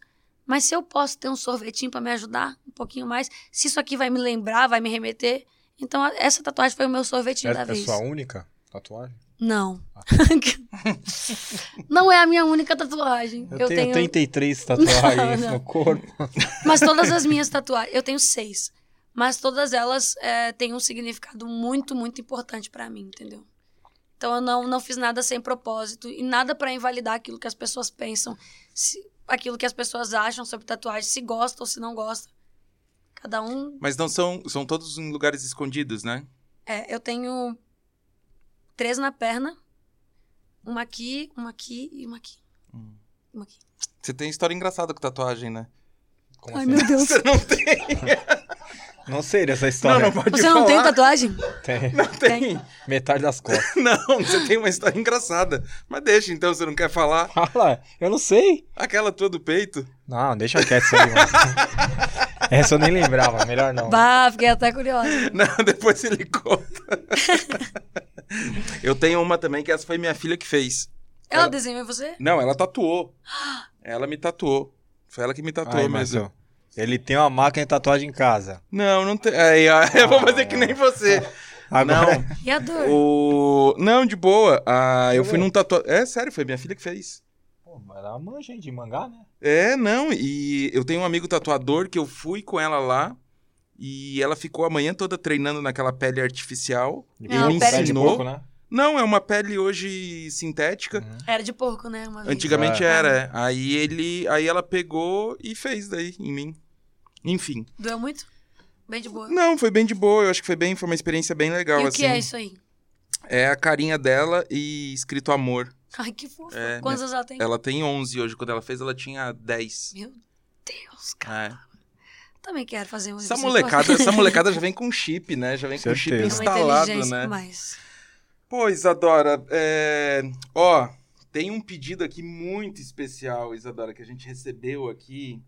Mas se eu posso ter um sorvetinho para me ajudar um pouquinho mais, se isso aqui vai me lembrar, vai me remeter, então a- essa tatuagem foi o meu sorvetinho É, da é vez. sua única tatuagem? Não. não é a minha única tatuagem. Eu, tenho, 33 tatuagens Não, não. no corpo. Mas todas as minhas tatuagens, eu tenho seis. Mas todas elas é, têm um significado muito, muito importante pra mim, entendeu? Então eu não, não fiz nada sem propósito e nada pra invalidar aquilo que as pessoas pensam, se- aquilo que as pessoas acham sobre tatuagem, se gosta ou se não gosta. Cada um. Mas não são, são todos em lugares escondidos, né? É, eu tenho três na perna, uma aqui, uma aqui e uma aqui. Hum. Uma aqui. Você tem história engraçada com tatuagem, né? Como Ai, assim? meu Deus. Você não tem. Não sei dessa história. Não, não pode Você não tem falar. tatuagem? Tem. Não tem. Metade das costas. Não, você tem uma história engraçada. Mas deixa então, você não quer falar. Fala, eu não sei. Aquela tua do peito. Não, deixa quieto isso aí, mano. Essa eu nem lembrava, melhor não. Bah, fiquei até curiosa. Não, depois ele conta. Eu tenho uma também que essa foi minha filha que fez. Ela Ela- desenhou você? Não, ela tatuou. Ela me tatuou. Foi ela que me tatuou Aí, mesmo. Marcelo, ele tem uma máquina de tatuagem em casa. Não, não tem. Aí, ó, eu vou fazer que nem você. Agora, E a dor? O... Não, de boa. Ah, eu fui num tatuador. É sério, foi minha filha que fez. Pô, mas ela manja hein, de mangá, né? É, não. E eu tenho um amigo tatuador que eu fui com ela lá. E ela ficou a manhã toda treinando naquela pele artificial. Não, pele de ensinou. porco, né? Não, é uma pele hoje sintética. Uhum. Era de porco, né? Antigamente É. era. é. Aí ele, aí ela pegou e fez daí em mim. Enfim. Doeu muito? Bem de boa. Não, foi bem de boa. Eu acho que foi bem, foi uma experiência bem legal e o assim. que é isso aí? É a carinha dela e escrito amor. Ai, que fofo. É, Quantos anos ela tem? Ela tem 11 hoje. Quando ela fez, ela tinha 10. Meu Deus, cara. É. Também quero fazer um Essa molecada, essa molecada já vem com chip, né? Já vem com chip Certeza. Uma instalado, né? mais. Pô, Isadora, é... ó, tem um pedido aqui muito especial, Isadora, que a gente recebeu aqui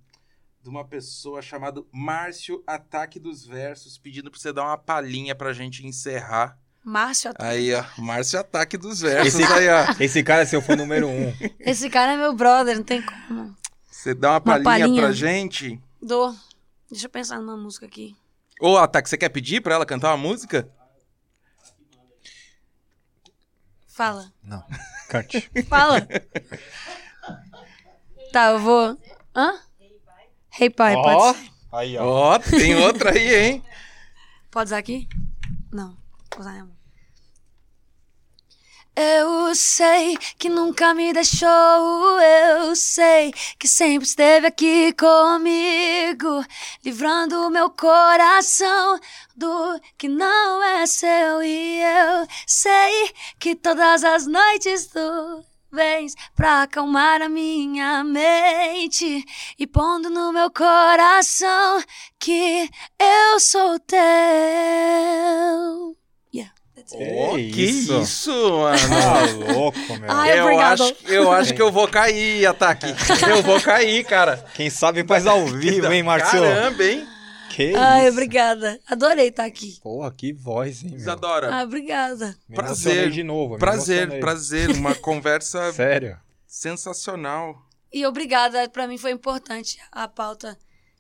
de uma pessoa chamada Márcio Ataque dos Versos, pedindo pra você dar uma palhinha pra gente encerrar. Márcio, Aí, ó, Márcio Ataque dos Versos, Esse- aí, ó. Esse cara é seu fã número um. esse cara é meu brother, não tem como. Você dá uma palhinha, palhinha. pra gente. Dou. Deixa eu pensar numa música aqui. Ô, Ataque, você quer pedir pra ela cantar uma música? Fala. Não. Cante. Fala. tá, eu vou. Hã? Hey pai, Ó, pode? Aí, ó. Ó, tem outra aí, hein? pode usar aqui? Não. Vou usar mesmo. Eu sei que nunca me deixou, eu sei que sempre esteve aqui comigo, livrando meu coração do que não é seu. E eu sei que todas as noites tu vens pra acalmar a minha mente e pondo no meu coração que eu sou teu. Yeah, that's it. Ô, Que que isso? isso, mano? Tá louco, meu. Ai, eu, obrigado. acho, eu acho que eu vou cair, Ataque. Eu vou cair, cara. Quem sabe faz ao vivo, hein, Marcelo? Caramba, hein? Que Ai, isso? obrigada. Adorei estar aqui. Porra, que voz, hein, meu. Isadora, Ah, obrigada. Me prazer. de novo. me prazer, emocionei. prazer. Uma conversa Sério. sensacional. E obrigada, pra mim foi importante a pauta.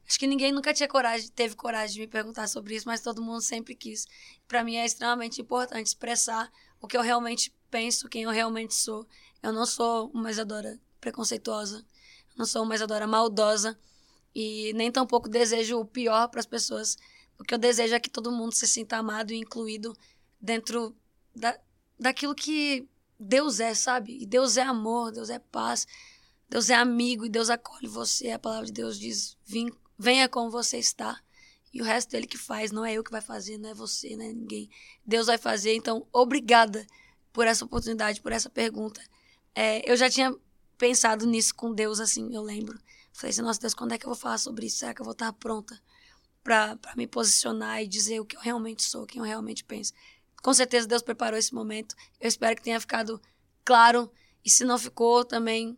Acho que ninguém nunca tinha coragem, teve coragem de me perguntar sobre isso, mas todo mundo sempre quis. Pra mim é extremamente importante expressar o que eu realmente penso, quem eu realmente sou. Eu não sou uma Isadora preconceituosa, eu não sou uma Isadora maldosa e nem tampouco desejo o pior para as pessoas. O que eu desejo é que todo mundo se sinta amado e incluído dentro da, daquilo que Deus é, sabe? E Deus é amor, Deus é paz. Deus é amigo e Deus acolhe você. A palavra de Deus diz: "Vim- venha como você está. E o resto dele que faz, não é eu que vai fazer, não é você, não é ninguém. Deus vai fazer. Então, obrigada por essa oportunidade, por essa pergunta. É, eu já tinha pensado nisso com Deus, assim, eu lembro. Falei assim, nossa Deus, quando é que eu vou falar sobre isso? Será que eu vou estar pronta pra me posicionar e dizer o que eu realmente sou, quem eu realmente penso? Com certeza Deus preparou esse momento. Eu espero que tenha ficado claro. E se não ficou, também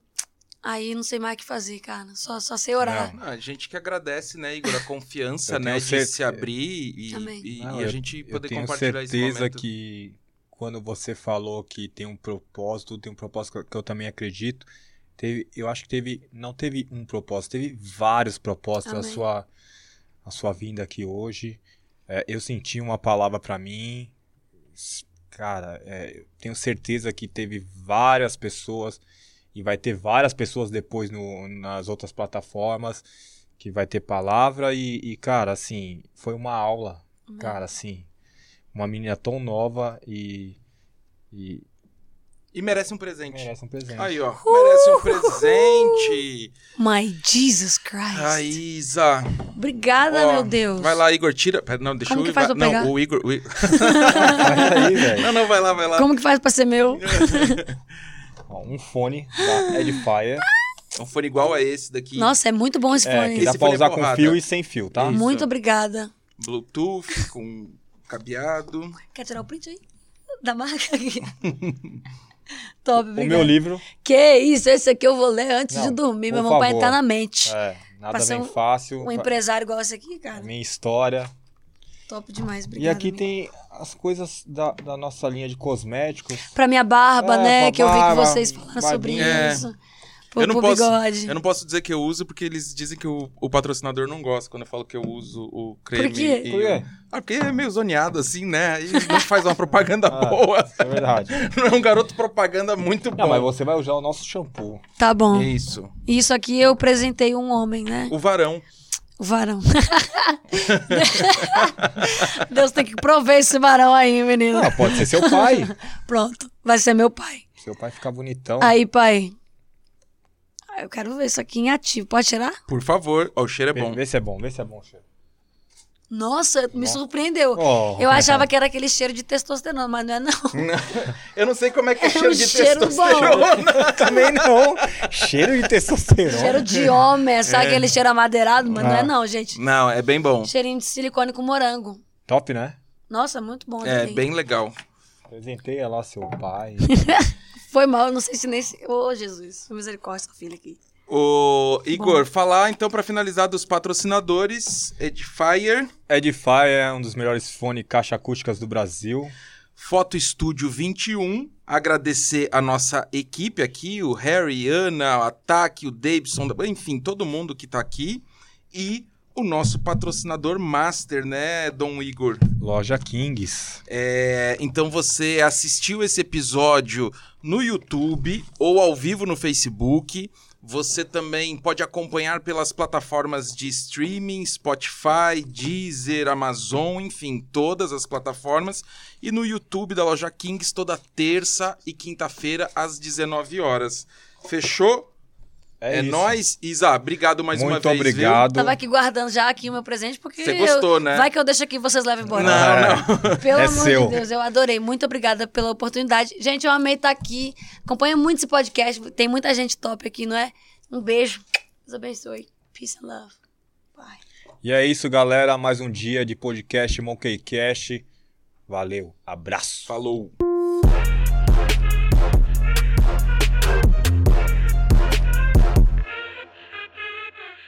Aí não sei mais o que fazer, cara. Só, só sei orar. Ah, a gente que agradece, né, Igor, a confiança, Eu né, tenho de cer- se abrir e, e- Não, e a eu- gente Eu poder tenho compartilhar esse certeza momento. que quando você falou que tem um propósito, tem um propósito eu- que eu também acredito, teve, eu acho que teve, não teve um propósito, teve vários propósitos a Amém. sua, a sua vinda aqui hoje. É, eu senti uma palavra pra mim, cara, é, eu tenho certeza que teve várias pessoas e vai ter várias pessoas depois no, nas outras plataformas que vai ter palavra e, e, cara, assim, foi uma aula, Amém. cara, assim, uma menina tão nova e, e E merece um presente. merece um presente. Aí, ó, merece um presente. My Jesus Christ. A Isa. Obrigada, Ó, meu Deus. Vai lá, Igor, tira. Pera, Não, deixa Como eu que faz vai- pra pegar? Não, o Igor. o Vai aí, velho. Não, não, vai lá, vai lá. Como que faz pra ser meu? Ó, Um fone da Edifier. Um fone igual a esse daqui. Nossa, é muito bom esse É, fone. que dá Esse pra fone é usar com fio e sem fio, tá? Isso. Muito obrigada. Bluetooth, com cabeado. Quer tirar o print aí? Da marca aqui. Top, O obrigada. meu livro, Que isso, esse aqui eu vou ler antes Não, de dormir, meu irmão, pra favor. entrar na mente. é, nada Pra ser bem um- fácil. Um empresário igual esse aqui, cara. Minha história. Top demais, E obrigada. aqui amigo. tem as coisas da, da nossa linha de cosméticos. Pra minha barba, É, né? pra Que eu vi que barba, vocês falaram sobre barbinha. É. isso. Eu não, posso, bigode. eu não posso dizer que eu uso porque eles dizem que o, o patrocinador não gosta quando eu falo que eu uso o creme. Por quê? e Por quê? Ah, porque é meio zoneado assim, né? E não faz uma propaganda Ah, boa. É verdade. Não é um garoto propaganda muito bom. Não, mas você vai usar o nosso shampoo. Tá bom. Isso. Isso aqui eu presentei um homem, né? O varão. O varão. Deus tem que prover esse varão aí, menino. Ah, pode ser seu pai. Pronto, vai ser meu pai. seu pai ficar bonitão. Aí, pai. Eu quero ver isso aqui em ativo. Pode tirar? Por favor. Ó, o cheiro é bom. vê se é bom, vê se é bom o cheiro. Nossa, me surpreendeu. Oh. Eu achava que era aquele cheiro de testosterona, mas não é não. Eu não sei como é que é, É cheiro um de cheiro testosterona. Também não. Cheiro de testosterona. cheiro de homem, sabe aquele cheiro amadeirado? Mas não é Ah. não, gente. Não, é bem bom. Cheirinho de silicone com morango. Top, né? Nossa, muito bom. É adorei. bem legal. Presenteia lá seu pai. Foi mal, não sei se nem... Ô, Jesus, misericórdia, filha aqui. O Igor, falar então pra finalizar dos patrocinadores, Edifier, Edifier é um dos melhores fones caixa acústicas do Brasil. Foto Estúdio 21, agradecer a nossa equipe aqui, o Harry, Ana, o Ataque, o Davidson, enfim, todo mundo que tá aqui e o nosso patrocinador master, né, Dom Igor? Loja Kings. É, então você assistiu esse episódio no YouTube ou ao vivo no Facebook. Você também pode acompanhar pelas plataformas de streaming, Spotify, Deezer, Amazon, enfim, todas as plataformas. E no YouTube da Loja Kings toda terça e quinta-feira às 19 horas. Fechou? É, isso. nóis. Isa, obrigado mais uma Muito vez. viu? obrigado. Tava aqui guardando já aqui o meu presente, porque... Você gostou, eu- né? Vai que eu deixo aqui e vocês levam embora. Não, não. Pelo É amor seu. de Deus, eu adorei. Muito obrigada pela oportunidade. Gente, eu amei estar aqui. Acompanha muito esse podcast. Tem muita gente top aqui, não é? Um beijo. Deus abençoe. Peace and love. Bye. E é isso, galera. Mais um dia de podcast Monkey Cash. Valeu. Abraço. Falou.